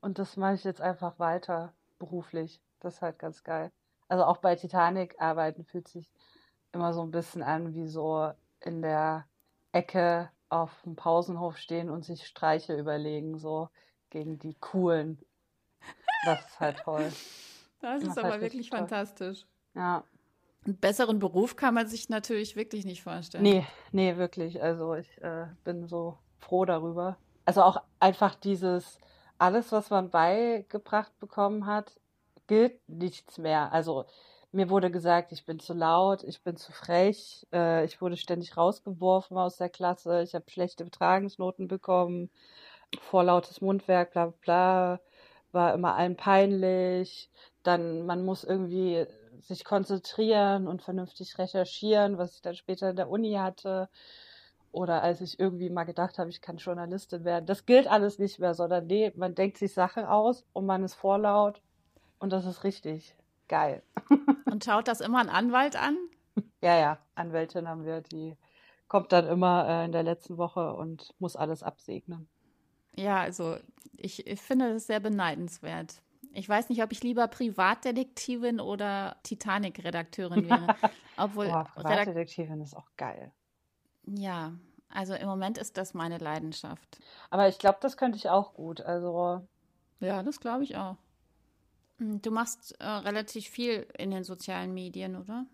und das mache ich jetzt einfach weiter beruflich. Das ist halt ganz geil. Also auch bei Titanic arbeiten fühlt sich immer so ein bisschen an wie so in der Ecke auf dem Pausenhof stehen und sich Streiche überlegen. So, gegen die coolen. Das ist halt toll. Das ist aber halt wirklich fantastisch. Ja. Einen besseren Beruf kann man sich natürlich wirklich nicht vorstellen. Nee, nee, wirklich. Also ich äh, bin so froh darüber. Also auch einfach dieses, alles, was man beigebracht bekommen hat, gilt nichts mehr. Also mir wurde gesagt, ich bin zu laut, ich bin zu frech, äh, ich wurde ständig rausgeworfen aus der Klasse, ich habe schlechte Betragensnoten bekommen vorlautes Mundwerk, bla bla, war immer allen peinlich. Dann, man muss irgendwie sich konzentrieren und vernünftig recherchieren, was ich dann später in der Uni hatte. Oder als ich irgendwie mal gedacht habe, ich kann Journalistin werden. Das gilt alles nicht mehr, sondern nee, man denkt sich Sachen aus und man ist vorlaut und das ist richtig geil. Und schaut das immer ein Anwalt an? Ja, ja, Anwältin haben wir, die kommt dann immer äh, in der letzten Woche und muss alles absegnen. Ja, also ich, ich finde das sehr beneidenswert. Ich weiß nicht, ob ich lieber Privatdetektivin oder Titanic-Redakteurin wäre. Obwohl Boah, Privatdetektivin ist auch geil. Ja, also im Moment ist das meine Leidenschaft. Aber ich glaube, das könnte ich auch gut. Also. Ja, das glaube ich auch. Hm, du machst äh, relativ viel in den sozialen Medien, oder?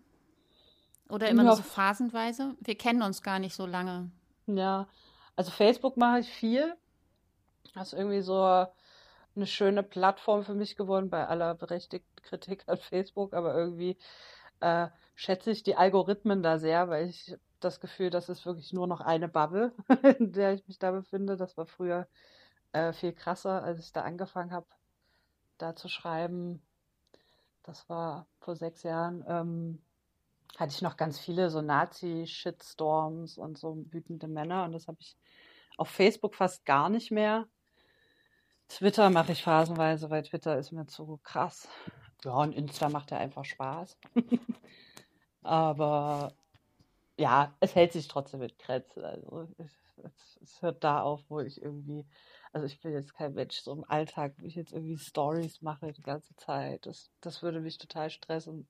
Oder immer nur so phasenweise? Wir kennen uns gar nicht so lange. Ja, also Facebook mache ich viel. Das ist irgendwie so eine schöne Plattform für mich geworden, bei aller berechtigten Kritik an Facebook, aber irgendwie äh, schätze ich die Algorithmen da sehr, weil ich das Gefühl, das ist wirklich nur noch eine Bubble, in der ich mich da befinde. Das war früher äh, viel krasser, als ich da angefangen habe, da zu schreiben. Das war vor sechs Jahren. Ähm, hatte ich noch ganz viele so Nazi-Shitstorms und so wütende Männer und das habe ich auf Facebook fast gar nicht mehr. Twitter mache ich phasenweise, weil Twitter ist mir zu krass. Ja, und Insta macht ja einfach Spaß. Aber ja, es hält sich trotzdem mit Grenzen. Also es, es, hört da auf, wo ich irgendwie, also ich bin jetzt kein Mensch so im Alltag, wo ich jetzt irgendwie Stories mache die ganze Zeit. Das, das würde mich total stressen.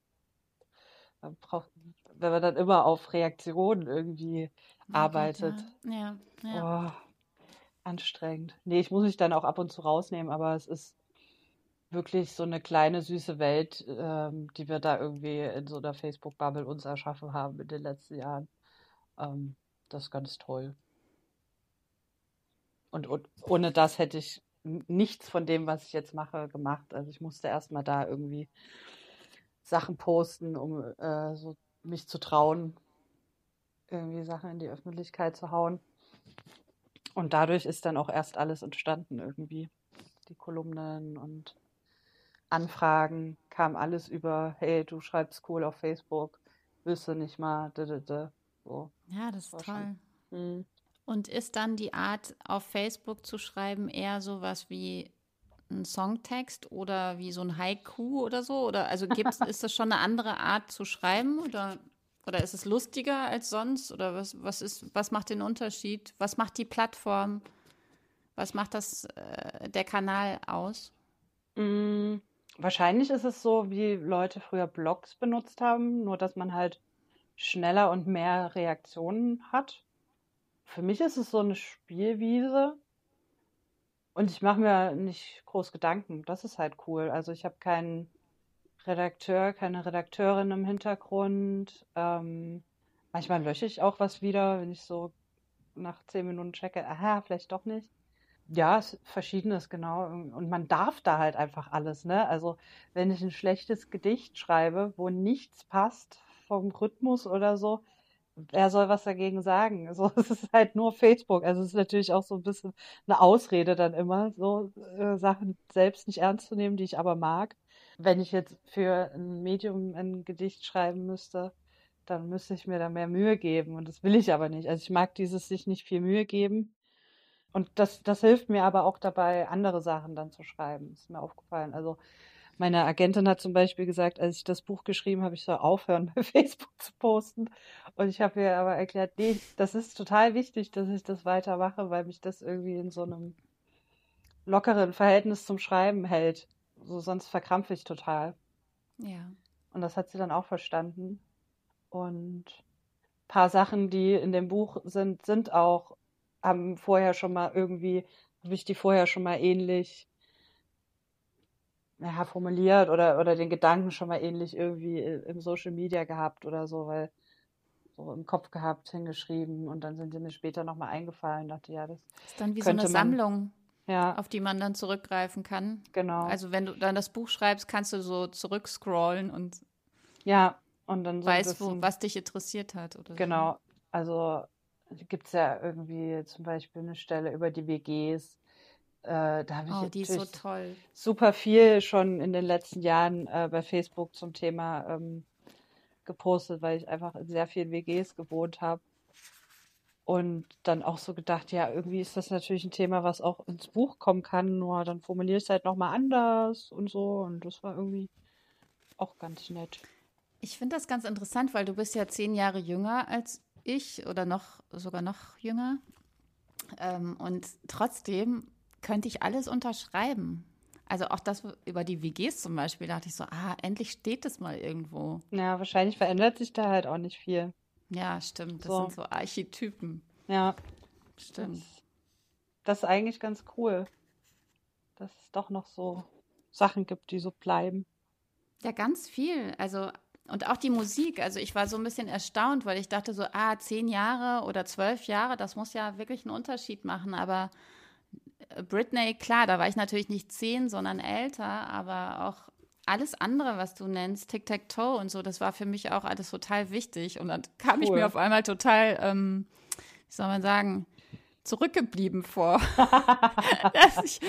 Man braucht, wenn man dann immer auf Reaktionen irgendwie oh arbeitet. Ja, ja. Oh, anstrengend. Nee, ich muss mich dann auch ab und zu rausnehmen, aber es ist wirklich so eine kleine süße Welt, ähm, die wir da irgendwie in so einer Facebook-Bubble uns erschaffen haben in den letzten Jahren. Ähm, das ist ganz toll. Und, und ohne das hätte ich nichts von dem, was ich jetzt mache, gemacht. Also ich musste erstmal da irgendwie Sachen posten, um äh, so mich zu trauen, irgendwie Sachen in die Öffentlichkeit zu hauen. Und dadurch ist dann auch erst alles entstanden irgendwie. Die Kolumnen und Anfragen kam alles über, hey, du schreibst cool auf Facebook, du nicht mal, d -d -d. so. Ja, das ist toll. Hm. Und ist dann die Art, auf Facebook zu schreiben, eher sowas wie ein Songtext oder wie so ein Haiku oder so? Oder also gibt's, ist das schon eine andere Art zu schreiben oder, oder ist es lustiger als sonst? Oder was, was ist, was macht den Unterschied? Was macht die Plattform? Was macht das äh, der Kanal aus? Mm, wahrscheinlich ist es so, wie Leute früher Blogs benutzt haben, nur dass man halt schneller und mehr Reaktionen hat. Für mich ist es so eine Spielwiese. Und ich mache mir nicht groß Gedanken. Das ist halt cool. Also ich habe keinen Redakteur, keine Redakteurin im Hintergrund. Ähm, manchmal lösche ich auch was wieder, wenn ich so nach zehn Minuten checke, aha, vielleicht doch nicht. Ja, es verschiedenes, genau. Und man darf da halt einfach alles, ne? Also, wenn ich ein schlechtes Gedicht schreibe, wo nichts passt vom Rhythmus oder so, wer soll was dagegen sagen? So, es ist halt nur Facebook. Also es ist natürlich auch so ein bisschen eine Ausrede dann immer, so äh, Sachen selbst nicht ernst zu nehmen, die ich aber mag. Wenn ich jetzt für ein Medium ein Gedicht schreiben müsste, dann müsste ich mir da mehr Mühe geben. Und das will ich aber nicht. Also ich mag dieses sich nicht viel Mühe geben. Und das, das hilft mir aber auch dabei, andere Sachen dann zu schreiben. Ist mir aufgefallen. Also meine Agentin hat zum Beispiel gesagt, als ich das Buch geschrieben habe, ich soll aufhören, bei Facebook zu posten. Und ich habe ihr aber erklärt, nee, das ist total wichtig, dass ich das weitermache, weil mich das irgendwie in so einem lockeren Verhältnis zum Schreiben hält. So, sonst verkrampfe ich total. Ja. Und das hat sie dann auch verstanden. Und ein paar Sachen, die in dem Buch sind, sind auch, haben vorher schon mal irgendwie, habe ich die vorher schon mal ähnlich ja, formuliert oder, oder den Gedanken schon mal ähnlich irgendwie im Social Media gehabt oder so, weil so im Kopf gehabt, hingeschrieben und dann sind sie mir später nochmal eingefallen. Dachte, ja, das, das ist dann wie so eine Sammlung, ja. auf die man dann zurückgreifen kann. Genau. Also wenn du dann das Buch schreibst, kannst du so zurückscrollen und ja, und dann so weißt, wo, was dich interessiert hat. Oder genau. So. Also gibt es ja irgendwie zum Beispiel eine Stelle über die WGs, äh, da habe ich oh, die ist so toll. super viel schon in den letzten Jahren äh, bei Facebook zum Thema ähm, gepostet, weil ich einfach in sehr vielen WGs gewohnt habe. Und dann auch so gedacht, ja, irgendwie ist das natürlich ein Thema, was auch ins Buch kommen kann, nur dann formuliere ich es halt nochmal anders und so. Und das war irgendwie auch ganz nett. Ich finde das ganz interessant, weil du bist ja zehn Jahre jünger als ich oder noch sogar noch jünger. Ähm, und trotzdem könnte ich alles unterschreiben. Also auch das über die WGs zum Beispiel, da dachte ich so, ah, endlich steht es mal irgendwo. Ja, wahrscheinlich verändert sich da halt auch nicht viel. Ja, stimmt. Das so. sind so Archetypen. Ja. Stimmt. Das, das ist eigentlich ganz cool, dass es doch noch so Sachen gibt, die so bleiben. Ja, ganz viel. Also, und auch die Musik. Also ich war so ein bisschen erstaunt, weil ich dachte so, ah, zehn Jahre oder zwölf Jahre, das muss ja wirklich einen Unterschied machen. Aber Britney, klar, da war ich natürlich nicht zehn, sondern älter, aber auch alles andere, was du nennst, Tic-Tac-Toe und so, das war für mich auch alles total wichtig. Und dann kam cool. ich mir auf einmal total, ähm, wie soll man sagen, zurückgeblieben vor. ich,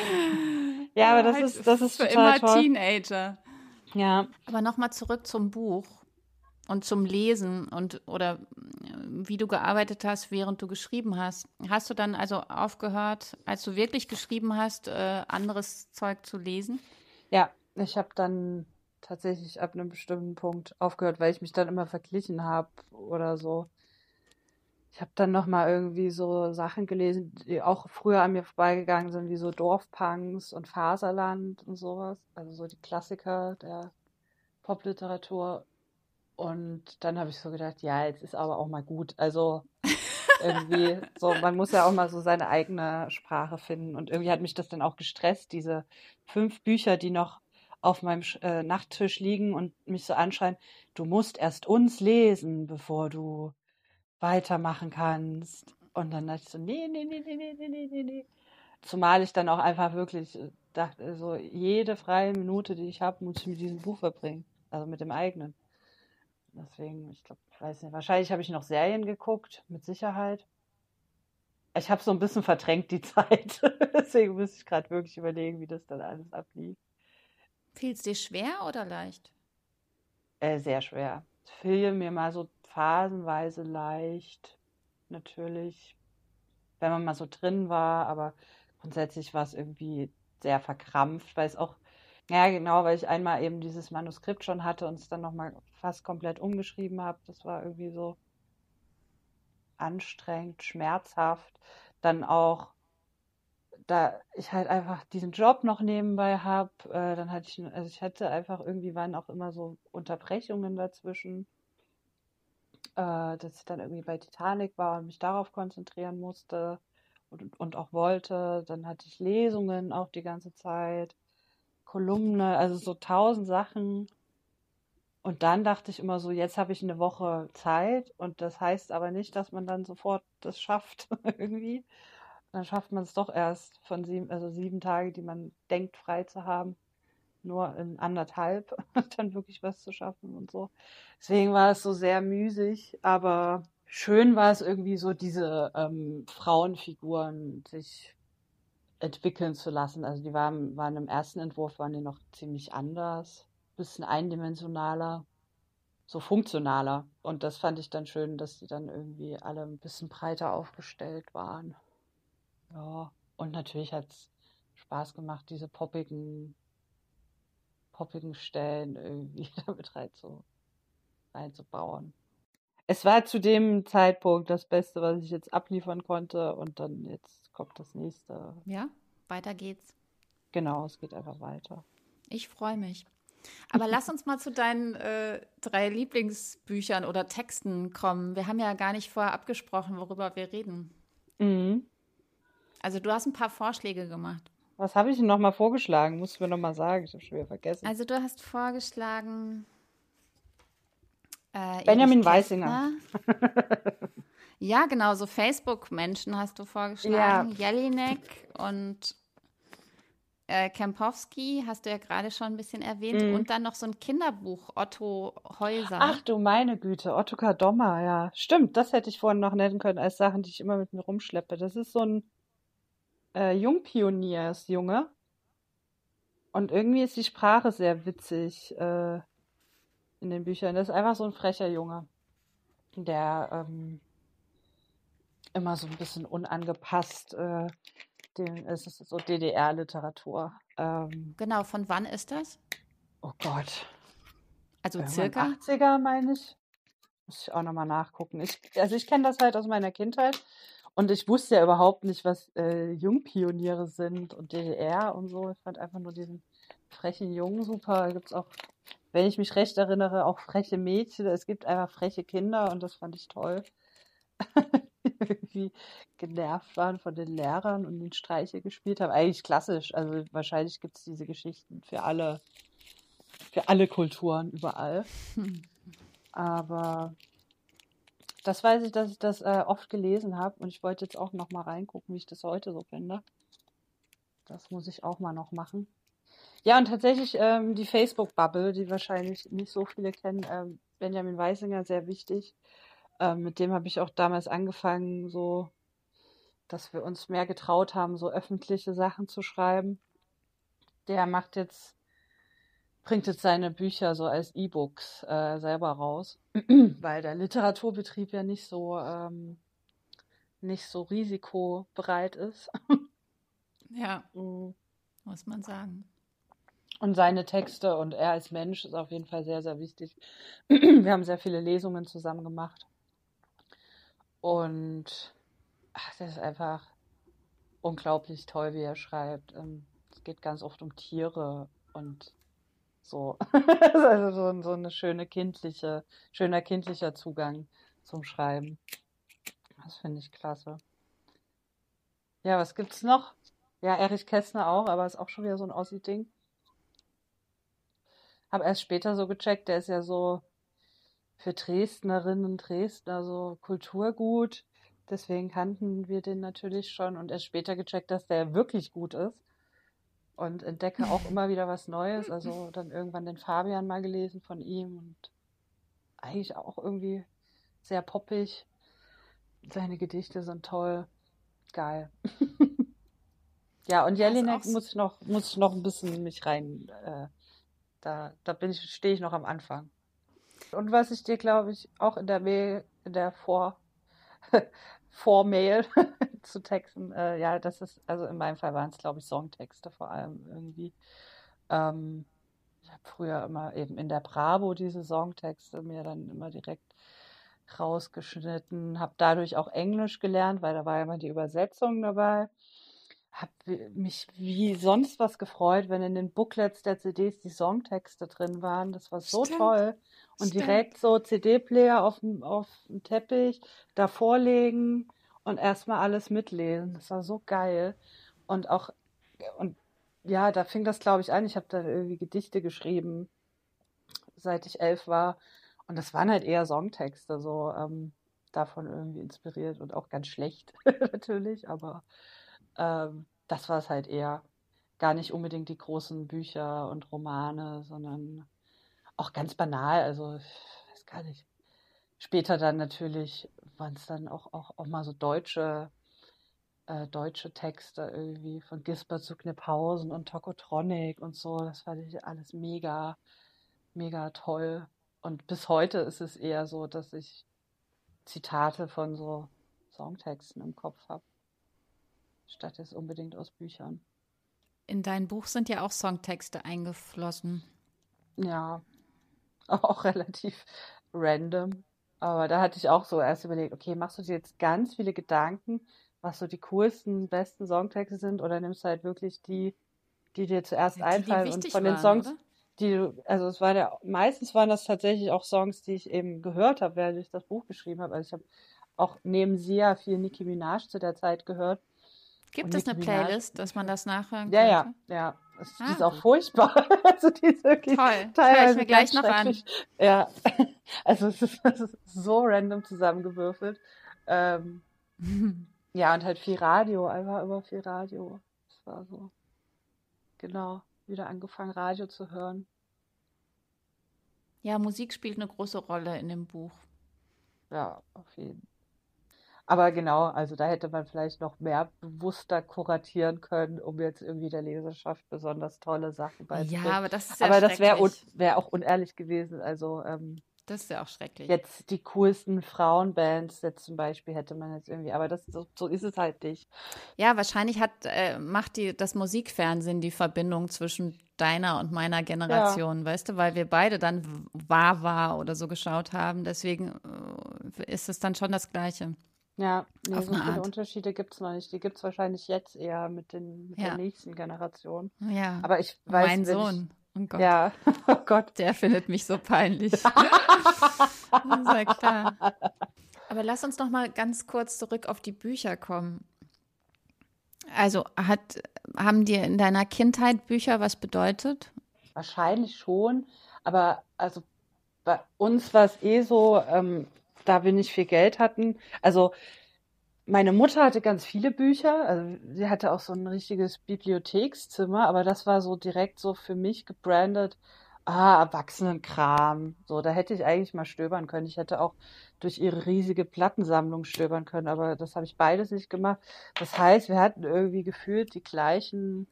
ja, aber das halt ist das ist für immer toll. Teenager. Ja. Aber nochmal zurück zum Buch und zum Lesen und oder äh, wie du gearbeitet hast, während du geschrieben hast. Hast du dann also aufgehört, als du wirklich geschrieben hast, äh, anderes Zeug zu lesen? Ja, ich habe dann tatsächlich ab einem bestimmten Punkt aufgehört, weil ich mich dann immer verglichen habe oder so. Ich habe dann noch mal irgendwie so Sachen gelesen, die auch früher an mir vorbeigegangen sind, wie so Dorfpunks und Faserland und sowas. Also so die Klassiker der Popliteratur. Und dann habe ich so gedacht, ja, jetzt ist aber auch mal gut. Also irgendwie, so, man muss ja auch mal so seine eigene Sprache finden. Und irgendwie hat mich das dann auch gestresst, diese fünf Bücher, die noch auf meinem äh, Nachttisch liegen und mich so anschreien, du musst erst uns lesen, bevor du weitermachen kannst. Und dann dachte ich so, nee, nee, nee, nee, nee, nee, nee, nee. Zumal ich dann auch einfach wirklich dachte, so jede freie Minute, die ich habe, muss ich mit diesem Buch verbringen. also mit dem eigenen. Deswegen, ich glaube, ich weiß nicht, wahrscheinlich habe ich noch Serien geguckt, mit Sicherheit. Ich habe so ein bisschen verdrängt die Zeit. Deswegen muss ich gerade wirklich überlegen, wie das dann alles ablief. Fiel es dir schwer oder leicht? Äh, sehr schwer. Es fiel mir mal so phasenweise leicht, natürlich, wenn man mal so drin war, aber grundsätzlich war es irgendwie sehr verkrampft, weil es auch, ja genau, weil ich einmal eben dieses Manuskript schon hatte und es dann nochmal fast komplett umgeschrieben habe. Das war irgendwie so anstrengend, schmerzhaft. Dann auch, da ich halt einfach diesen Job noch nebenbei habe, äh, dann hatte ich, also ich hatte einfach irgendwie waren auch immer so Unterbrechungen dazwischen, äh, dass ich dann irgendwie bei Titanic war und mich darauf konzentrieren musste und, und auch wollte. Dann hatte ich Lesungen auch die ganze Zeit, Kolumne, also so tausend Sachen. Und dann dachte ich immer so, jetzt habe ich eine Woche Zeit und das heißt aber nicht, dass man dann sofort das schafft irgendwie. Dann schafft man es doch erst von sieben, also sieben Tage, die man denkt frei zu haben, nur in anderthalb dann wirklich was zu schaffen und so. Deswegen war es so sehr müßig, aber schön war es irgendwie so, diese ähm, Frauenfiguren sich entwickeln zu lassen. Also die waren, waren im ersten Entwurf waren die noch ziemlich anders, bisschen eindimensionaler, so funktionaler. Und das fand ich dann schön, dass die dann irgendwie alle ein bisschen breiter aufgestellt waren. Ja, und natürlich hat es Spaß gemacht, diese poppigen, poppigen Stellen irgendwie damit rein zu, reinzubauen es war zu dem Zeitpunkt das Beste, was ich jetzt abliefern konnte. Und dann jetzt kommt das nächste. Ja, weiter geht's. Genau, es geht einfach weiter. Ich freue mich. Aber lass uns mal zu deinen äh, drei Lieblingsbüchern oder Texten kommen. Wir haben ja gar nicht vorher abgesprochen, worüber wir reden. Mhm. Also du hast ein paar Vorschläge gemacht. Was habe ich denn nochmal vorgeschlagen? Musst du mir nochmal sagen. Ich habe schon wieder vergessen. Also du hast vorgeschlagen äh, Benjamin Weißinger. ja, genau, so Facebook-Menschen hast du vorgeschlagen. Ja. Jelinek und äh, Kempowski hast du ja gerade schon ein bisschen erwähnt. Mhm. Und dann noch so ein Kinderbuch, Otto Häuser. Ach du meine Güte, Otto Kadommer, ja. Stimmt, das hätte ich vorhin noch nennen können als Sachen, die ich immer mit mir rumschleppe. Das ist so ein äh, Jungpioniers-Junge. Und irgendwie ist die Sprache sehr witzig. Äh, in den Büchern. Das ist einfach so ein frecher Junge, der ähm, immer so ein bisschen unangepasst, äh, den, es ist so DDR-Literatur. Ähm, genau, von wann ist das? Oh Gott. Also circa? 80er, meine ich. Muss ich auch nochmal nachgucken. Ich, also ich kenne das halt aus meiner Kindheit und ich wusste ja überhaupt nicht, was äh, Jungpioniere sind und DDR und so. Ich fand einfach nur diesen frechen Jungen super. Da gibt es auch wenn ich mich recht erinnere, auch freche Mädchen. Es gibt einfach freche Kinder und das fand ich toll. irgendwie genervt waren von den Lehrern und den Streiche gespielt haben. Eigentlich klassisch. Also wahrscheinlich gibt es diese Geschichten für alle, für alle Kulturen überall. Aber das weiß ich, dass ich das äh, oft gelesen habe und ich wollte jetzt auch noch mal reingucken, wie ich das heute so finde. Das muss ich auch mal noch machen. Ja, und tatsächlich ähm, die Facebook-Bubble, die wahrscheinlich nicht so viele kennen, ähm, Benjamin Weisinger, sehr wichtig. Ähm, mit dem habe ich auch damals angefangen, so, dass wir uns mehr getraut haben, so öffentliche Sachen zu schreiben. Der macht jetzt, bringt jetzt seine Bücher so als E-Books äh, selber raus, weil der Literaturbetrieb ja nicht so, ähm, nicht so risikobereit ist. ja, mhm. muss man sagen. Und seine Texte und er als Mensch ist auf jeden Fall sehr, sehr wichtig. Wir haben sehr viele Lesungen zusammen gemacht. Und ach, das ist einfach unglaublich toll, wie er schreibt. Ähm, es geht ganz oft um Tiere und so. also so, so eine schöne kindliche, schöner kindlicher Zugang zum Schreiben. Das finde ich klasse. Ja, was gibt's noch? Ja, Erich Kästner auch, aber ist auch schon wieder so ein Ossi-Ding. Habe erst später so gecheckt, der ist ja so für Dresdnerinnen und Dresdner so Kulturgut. Deswegen kannten wir den natürlich schon und erst später gecheckt, dass der wirklich gut ist. Und entdecke auch immer wieder was Neues. Also dann irgendwann den Fabian mal gelesen von ihm und eigentlich auch irgendwie sehr poppig. Seine Gedichte sind toll. Geil. ja, und Jelinek muss ich noch, muss ich noch ein bisschen mich rein. Äh, da da bin ich, stehe ich noch am Anfang. Und was ich dir, glaube ich, auch in der Mail, in der Vor, Vormail zu Texten, äh, ja, das ist, also in meinem Fall waren es, glaube ich, Songtexte vor allem irgendwie. Ähm, ich habe früher immer eben in der Bravo diese Songtexte mir dann immer direkt rausgeschnitten, habe dadurch auch Englisch gelernt, weil da war ja immer die Übersetzung dabei. Habe mich wie sonst was gefreut, wenn in den Booklets der CDs die Songtexte drin waren. Das war so Stimmt. toll. Und Stimmt. direkt so CD-Player auf dem, auf dem Teppich davor legen und erstmal alles mitlesen. Das war so geil. Und auch, und ja, da fing das, glaube ich, an. Ich habe da irgendwie Gedichte geschrieben, seit ich elf war. Und das waren halt eher Songtexte, so ähm, davon irgendwie inspiriert und auch ganz schlecht natürlich, aber ähm, das war es halt eher. Gar nicht unbedingt die großen Bücher und Romane, sondern auch ganz banal, also ich weiß gar nicht. Später dann natürlich waren es dann auch, auch, auch mal so deutsche, äh, deutsche Texte irgendwie von Gisbert zu Kniphausen und Tokotronic und so. Das fand ich alles mega, mega toll. Und bis heute ist es eher so, dass ich Zitate von so Songtexten im Kopf habe, statt es unbedingt aus Büchern. In dein Buch sind ja auch Songtexte eingeflossen. Ja, auch relativ random. Aber da hatte ich auch so erst überlegt, okay, machst du dir jetzt ganz viele Gedanken, was so die coolsten, besten Songtexte sind, oder nimmst du halt wirklich die, die dir zuerst die, einfallen die und von den Songs, oder? die du, also es war der, meistens waren das tatsächlich auch Songs, die ich eben gehört habe, während ich das Buch geschrieben habe. Also ich habe auch neben Sia viel Nicki Minaj zu der Zeit gehört. Gibt es eine Playlist, dass man das nachhören kann? Ja, ja, ja. Es, ah, die ist auch furchtbar. also die ist wirklich Toll, teilweise ich mir gleich noch an. Ja, also es ist, es ist so random zusammengewürfelt. Ähm, ja, und halt viel Radio, einfach über viel Radio. Das war so. Genau, wieder angefangen, Radio zu hören. Ja, Musik spielt eine große Rolle in dem Buch. Ja, auf jeden Fall. Aber genau, also da hätte man vielleicht noch mehr bewusster kuratieren können, um jetzt irgendwie der Leserschaft besonders tolle Sachen beizubringen. Ja, aber das ist ja Aber das wäre wär auch unehrlich gewesen. Also ähm, das ist ja auch schrecklich. Jetzt die coolsten Frauenbands jetzt zum Beispiel hätte man jetzt irgendwie, aber das so, so ist es halt nicht. Ja, wahrscheinlich hat äh, macht die das Musikfernsehen die Verbindung zwischen deiner und meiner Generation, ja. weißt du, weil wir beide dann Wawa oder so geschaut haben. Deswegen äh, ist es dann schon das Gleiche. Ja, nee, so viele Art. Unterschiede gibt es noch nicht. Die gibt es wahrscheinlich jetzt eher mit, den, mit ja. der nächsten Generation. Ja. Aber ich weiß Mein Sohn. Ich, oh Gott. Ja, oh Gott. Der findet mich so peinlich. das ist ja klar. Aber lass uns noch mal ganz kurz zurück auf die Bücher kommen. Also hat, haben dir in deiner Kindheit Bücher was bedeutet? Wahrscheinlich schon, aber also bei uns war es eh so, ähm, da wir nicht viel Geld hatten. Also meine Mutter hatte ganz viele Bücher, also sie hatte auch so ein richtiges Bibliothekszimmer, aber das war so direkt so für mich gebrandet, ah, Erwachsenenkram. So, da hätte ich eigentlich mal stöbern können. Ich hätte auch durch ihre riesige Plattensammlung stöbern können, aber das habe ich beides nicht gemacht. Das heißt, wir hatten irgendwie gefühlt die gleichen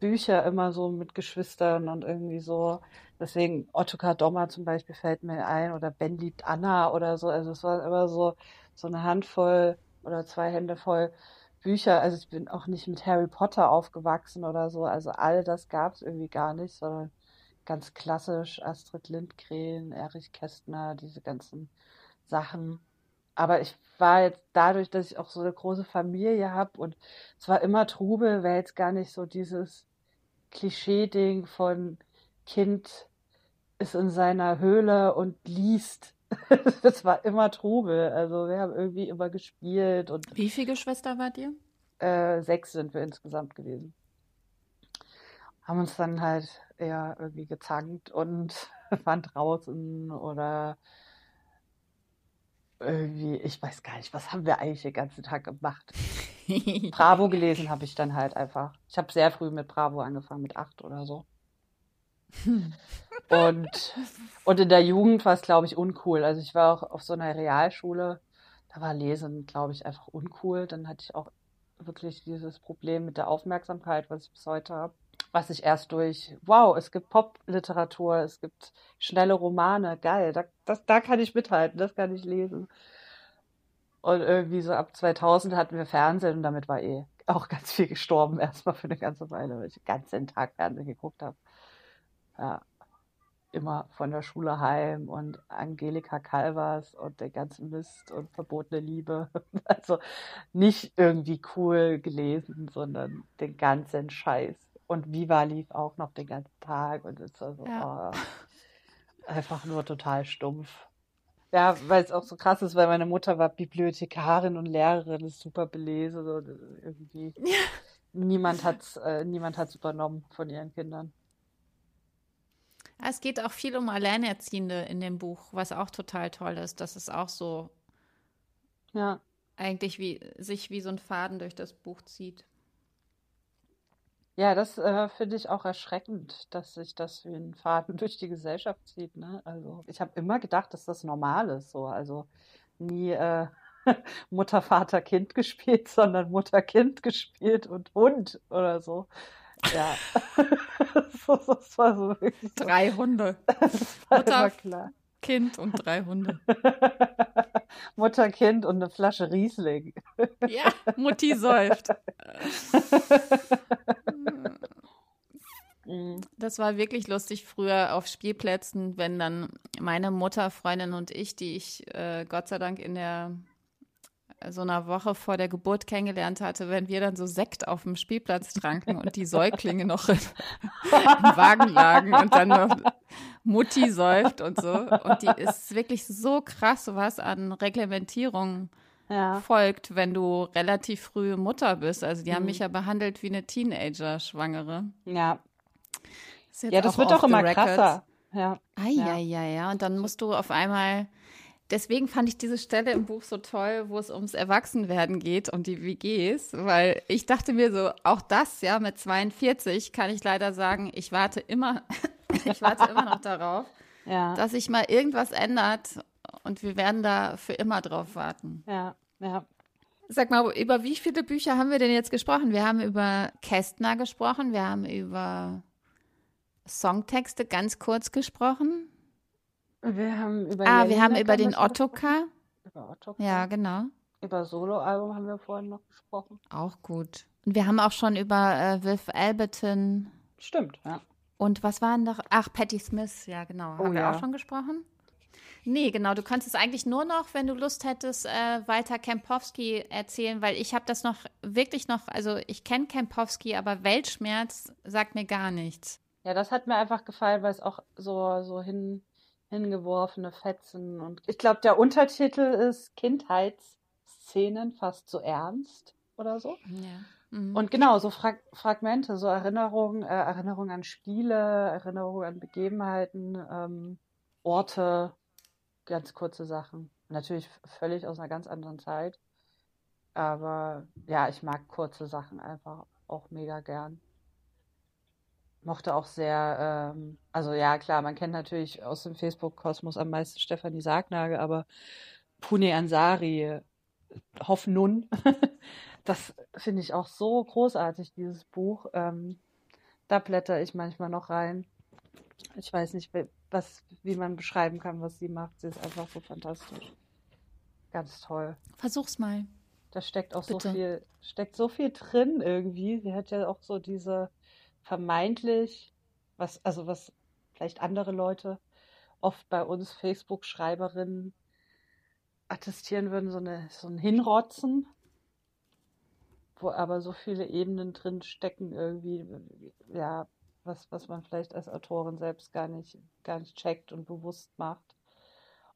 Bücher immer so mit Geschwistern und irgendwie so. Deswegen Ottokar Dommer zum Beispiel fällt mir ein oder Ben liebt Anna oder so. Also es war immer so, so eine Handvoll oder zwei Hände voll Bücher. Also ich bin auch nicht mit Harry Potter aufgewachsen oder so. Also all das gab es irgendwie gar nicht, sondern ganz klassisch Astrid Lindgren, Erich Kästner, diese ganzen Sachen. Aber ich war jetzt dadurch, dass ich auch so eine große Familie habe und es war immer Trubel, wäre jetzt gar nicht so dieses Klischee-Ding von Kind ist in seiner Höhle und liest. das war immer Trubel. Also wir haben irgendwie immer gespielt und. Wie viele Geschwister wart ihr? Äh, sechs sind wir insgesamt gewesen. Haben uns dann halt eher irgendwie gezankt und waren draußen oder irgendwie, ich weiß gar nicht, was haben wir eigentlich den ganzen Tag gemacht? Bravo gelesen habe ich dann halt einfach. Ich habe sehr früh mit Bravo angefangen, mit acht oder so. und, und in der Jugend war es, glaube ich, uncool. Also ich war auch auf so einer Realschule, da war Lesen, glaube ich, einfach uncool. Dann hatte ich auch wirklich dieses Problem mit der Aufmerksamkeit, was ich bis heute habe. Was ich erst durch, wow, es gibt Popliteratur, es gibt schnelle Romane, geil, da, das, da kann ich mithalten, das kann ich lesen. Und irgendwie so ab 2000 hatten wir Fernsehen und damit war eh auch ganz viel gestorben, erstmal für eine ganze Weile, weil ich den ganzen Tag Fernsehen geguckt habe. Ja, immer von der Schule heim und Angelika Calvas und der ganze Mist und verbotene Liebe. Also nicht irgendwie cool gelesen, sondern den ganzen Scheiß. Und Viva lief auch noch den ganzen Tag und es war so ja. oh, einfach nur total stumpf. Ja, weil es auch so krass ist, weil meine Mutter war Bibliothekarin und Lehrerin, ist super belesen. So irgendwie. Ja. Niemand hat äh, niemand hat's übernommen von ihren Kindern. Es geht auch viel um Alleinerziehende in dem Buch, was auch total toll ist. Das ist auch so. Ja. Eigentlich wie sich wie so ein Faden durch das Buch zieht. Ja, das äh, finde ich auch erschreckend, dass sich das wie ein Faden durch die Gesellschaft zieht. Ne? Also ich habe immer gedacht, dass das normal ist. So, also nie äh, Mutter, Vater, Kind gespielt, sondern Mutter, Kind gespielt und Hund oder so. Ja. das war so wirklich so. Drei Hunde. Mutter, klar. Kind und drei Hunde. Mutter, Kind und eine Flasche Riesling. Ja, Mutti säuft. Das war wirklich lustig früher auf Spielplätzen, wenn dann meine Mutter, Freundin und ich, die ich äh, Gott sei Dank in der so einer Woche vor der Geburt kennengelernt hatte, wenn wir dann so Sekt auf dem Spielplatz tranken und die Säuglinge noch im Wagen lagen und dann noch Mutti säuft und so. Und die ist wirklich so krass, was an Reglementierung ja. folgt, wenn du relativ früh Mutter bist. Also die mhm. haben mich ja behandelt wie eine Teenager-Schwangere. Ja. Ja, das wird doch immer krasser. Ja. Ah, ja, ja, ja. Und dann musst du auf einmal deswegen fand ich diese Stelle im Buch so toll, wo es ums Erwachsenwerden geht, um die WGs, weil ich dachte mir so, auch das, ja, mit 42 kann ich leider sagen, ich warte immer, ich warte immer noch darauf, ja. dass sich mal irgendwas ändert und wir werden da für immer drauf warten. Ja, ja. Sag mal, über wie viele Bücher haben wir denn jetzt gesprochen? Wir haben über Kästner gesprochen, wir haben über Songtexte ganz kurz gesprochen. Wir haben über Ah, wir haben über den Ottokar. Über Ottokar. Ja, genau. Über Soloalbum haben wir vorhin noch gesprochen. Auch gut. Und wir haben auch schon über äh, Viv Alberton. Stimmt, ja. Und was waren noch? Ach, Patti Smith, ja, genau. Oh, haben wir auch schon gesprochen? Nee, genau. Du könntest eigentlich nur noch, wenn du Lust hättest, äh, weiter Kempowski erzählen, weil ich habe das noch wirklich noch, also ich kenne Kempowski, aber Weltschmerz sagt mir gar nichts. Ja, das hat mir einfach gefallen, weil es auch so, so hin, hingeworfene Fetzen. Und ich glaube, der Untertitel ist Kindheitsszenen fast so ernst oder so. Ja. Mhm. Und genau, so Frag Fragmente, so Erinnerungen, äh, Erinnerungen an Spiele, Erinnerungen an Begebenheiten, ähm, Orte, ganz kurze Sachen. Natürlich völlig aus einer ganz anderen Zeit. Aber ja, ich mag kurze Sachen einfach auch mega gern mochte auch sehr, ähm, also ja, klar, man kennt natürlich aus dem Facebook-Kosmos am meisten Stefanie Sargnagel, aber Pune Ansari, Hoff Nun, das finde ich auch so großartig, dieses Buch. Ähm, da blätter ich manchmal noch rein. Ich weiß nicht, was, wie man beschreiben kann, was sie macht. Sie ist einfach so fantastisch. Ganz toll. Versuch's mal. Da steckt auch Bitte. so viel, steckt so viel drin irgendwie. Sie hat ja auch so diese, vermeintlich, was, also was vielleicht andere Leute oft bei uns Facebook-Schreiberinnen attestieren würden, so, eine, so ein Hinrotzen, wo aber so viele Ebenen drin stecken, irgendwie, ja, was, was man vielleicht als Autorin selbst gar nicht, gar nicht checkt und bewusst macht.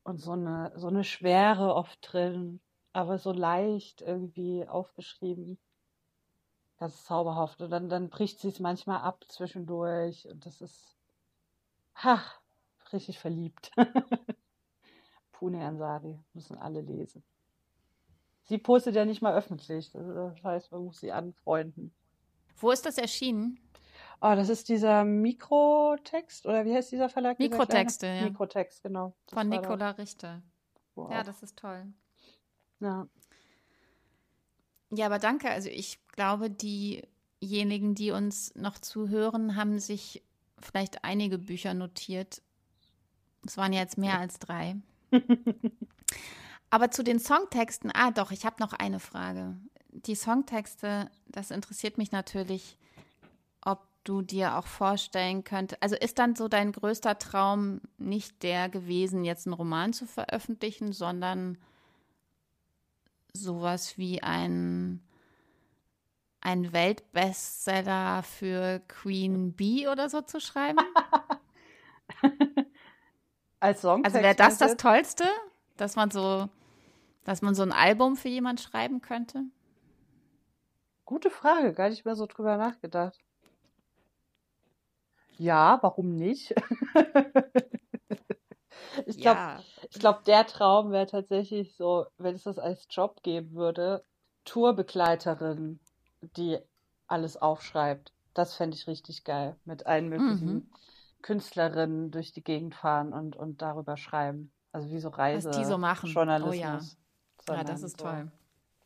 Und so eine, so eine Schwere oft drin, aber so leicht irgendwie aufgeschrieben. Das ist zauberhaft. Und dann, dann bricht sie es manchmal ab zwischendurch. Und das ist, ha, richtig verliebt. Pune Ansari müssen alle lesen. Sie postet ja nicht mal öffentlich. Das heißt, man muss sie anfreunden. Wo ist das erschienen? Oh, das ist dieser Mikrotext, oder wie heißt dieser Verlag? Mikrotexte, ja. Mikrotext, genau. Das Von Nicola Richter. Wow. Ja, das ist toll. Ja. Ja, aber danke. Also ich glaube, diejenigen, die uns noch zuhören, haben sich vielleicht einige Bücher notiert. Es waren jetzt mehr als drei. aber zu den Songtexten, ah doch, ich habe noch eine Frage. Die Songtexte, das interessiert mich natürlich du dir auch vorstellen könntest? Also ist dann so dein größter Traum nicht der gewesen, jetzt einen Roman zu veröffentlichen, sondern sowas wie ein, ein Weltbestseller für Queen Bee oder so zu schreiben? Als Song. Also wäre das das Tollste, dass man so, dass man so ein Album für jemand schreiben könnte? Gute Frage, gar nicht mehr so drüber nachgedacht. Ja, warum nicht? ich glaube, ja. ich glaube, der Traum wäre tatsächlich so, wenn es das als Job geben würde, Tourbegleiterin, die alles aufschreibt. Das fände ich richtig geil. Mit allen möglichen mhm. Künstlerinnen durch die Gegend fahren und, und darüber schreiben. Also wie so Reise. Was die so machen. Journalismus. Oh ja. Ja, das ist so toll.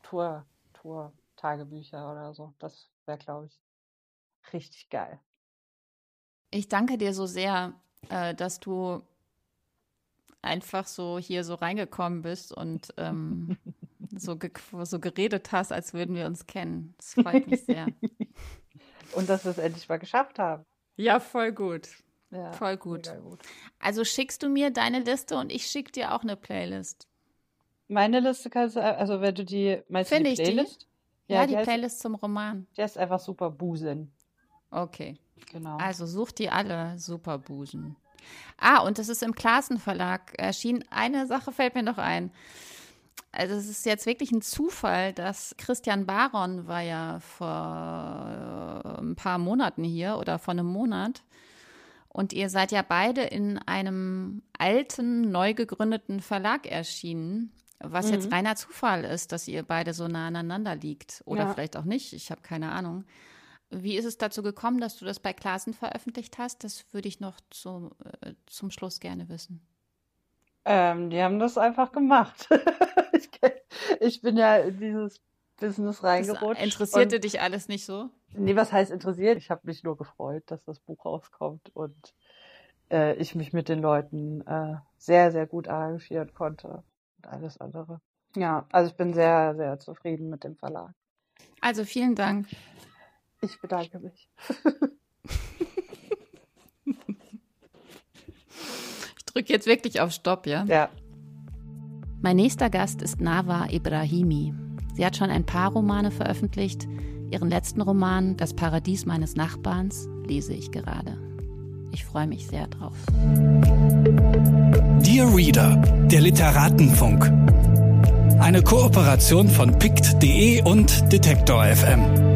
Tour, Tour, Tagebücher oder so. Das wäre, glaube ich, richtig geil. Ich danke dir so sehr, äh, dass du einfach so hier so reingekommen bist und ähm, so, ge so geredet hast, als würden wir uns kennen. Das freut mich sehr. und dass wir es endlich mal geschafft haben. Ja, voll gut. Ja, voll gut. gut. Also schickst du mir deine Liste und ich schicke dir auch eine Playlist. Meine Liste kannst du, also wenn du die, meinst Finde du die Playlist? Die? Ja, ja, die, die heißt, Playlist zum Roman. Der ist einfach super Busen. Okay. Genau. Also sucht die alle, Superbusen. Ah, und das ist im Klassenverlag erschienen. Eine Sache fällt mir noch ein. Also es ist jetzt wirklich ein Zufall, dass Christian Baron war ja vor äh, ein paar Monaten hier oder vor einem Monat. Und ihr seid ja beide in einem alten, neu gegründeten Verlag erschienen, was mhm. jetzt reiner Zufall ist, dass ihr beide so nah aneinander liegt. Oder ja. vielleicht auch nicht, ich habe keine Ahnung. Wie ist es dazu gekommen, dass du das bei Klassen veröffentlicht hast? Das würde ich noch zu, äh, zum Schluss gerne wissen. Ähm, die haben das einfach gemacht. ich, ich, bin ja in dieses Business reingerutscht. Das interessierte dich alles nicht so? Nee, was heißt interessiert? Ich habe mich nur gefreut, dass das Buch rauskommt und äh, ich mich mit den Leuten äh, sehr, sehr gut arrangieren konnte alles andere. Ja, also ich bin sehr, sehr zufrieden mit dem Verlag. Also vielen Dank. Ich bedanke mich. ich drücke jetzt wirklich auf Stopp, ja? Ja. Mein nächster Gast ist Nava Ibrahimi. Sie hat schon ein paar Romane veröffentlicht. Ihren letzten Roman, Das Paradies meines Nachbarns, lese ich gerade. Ich freue mich sehr drauf. Dear Reader, der Literatenfunk. Eine Kooperation von pict.de und Detektor FM.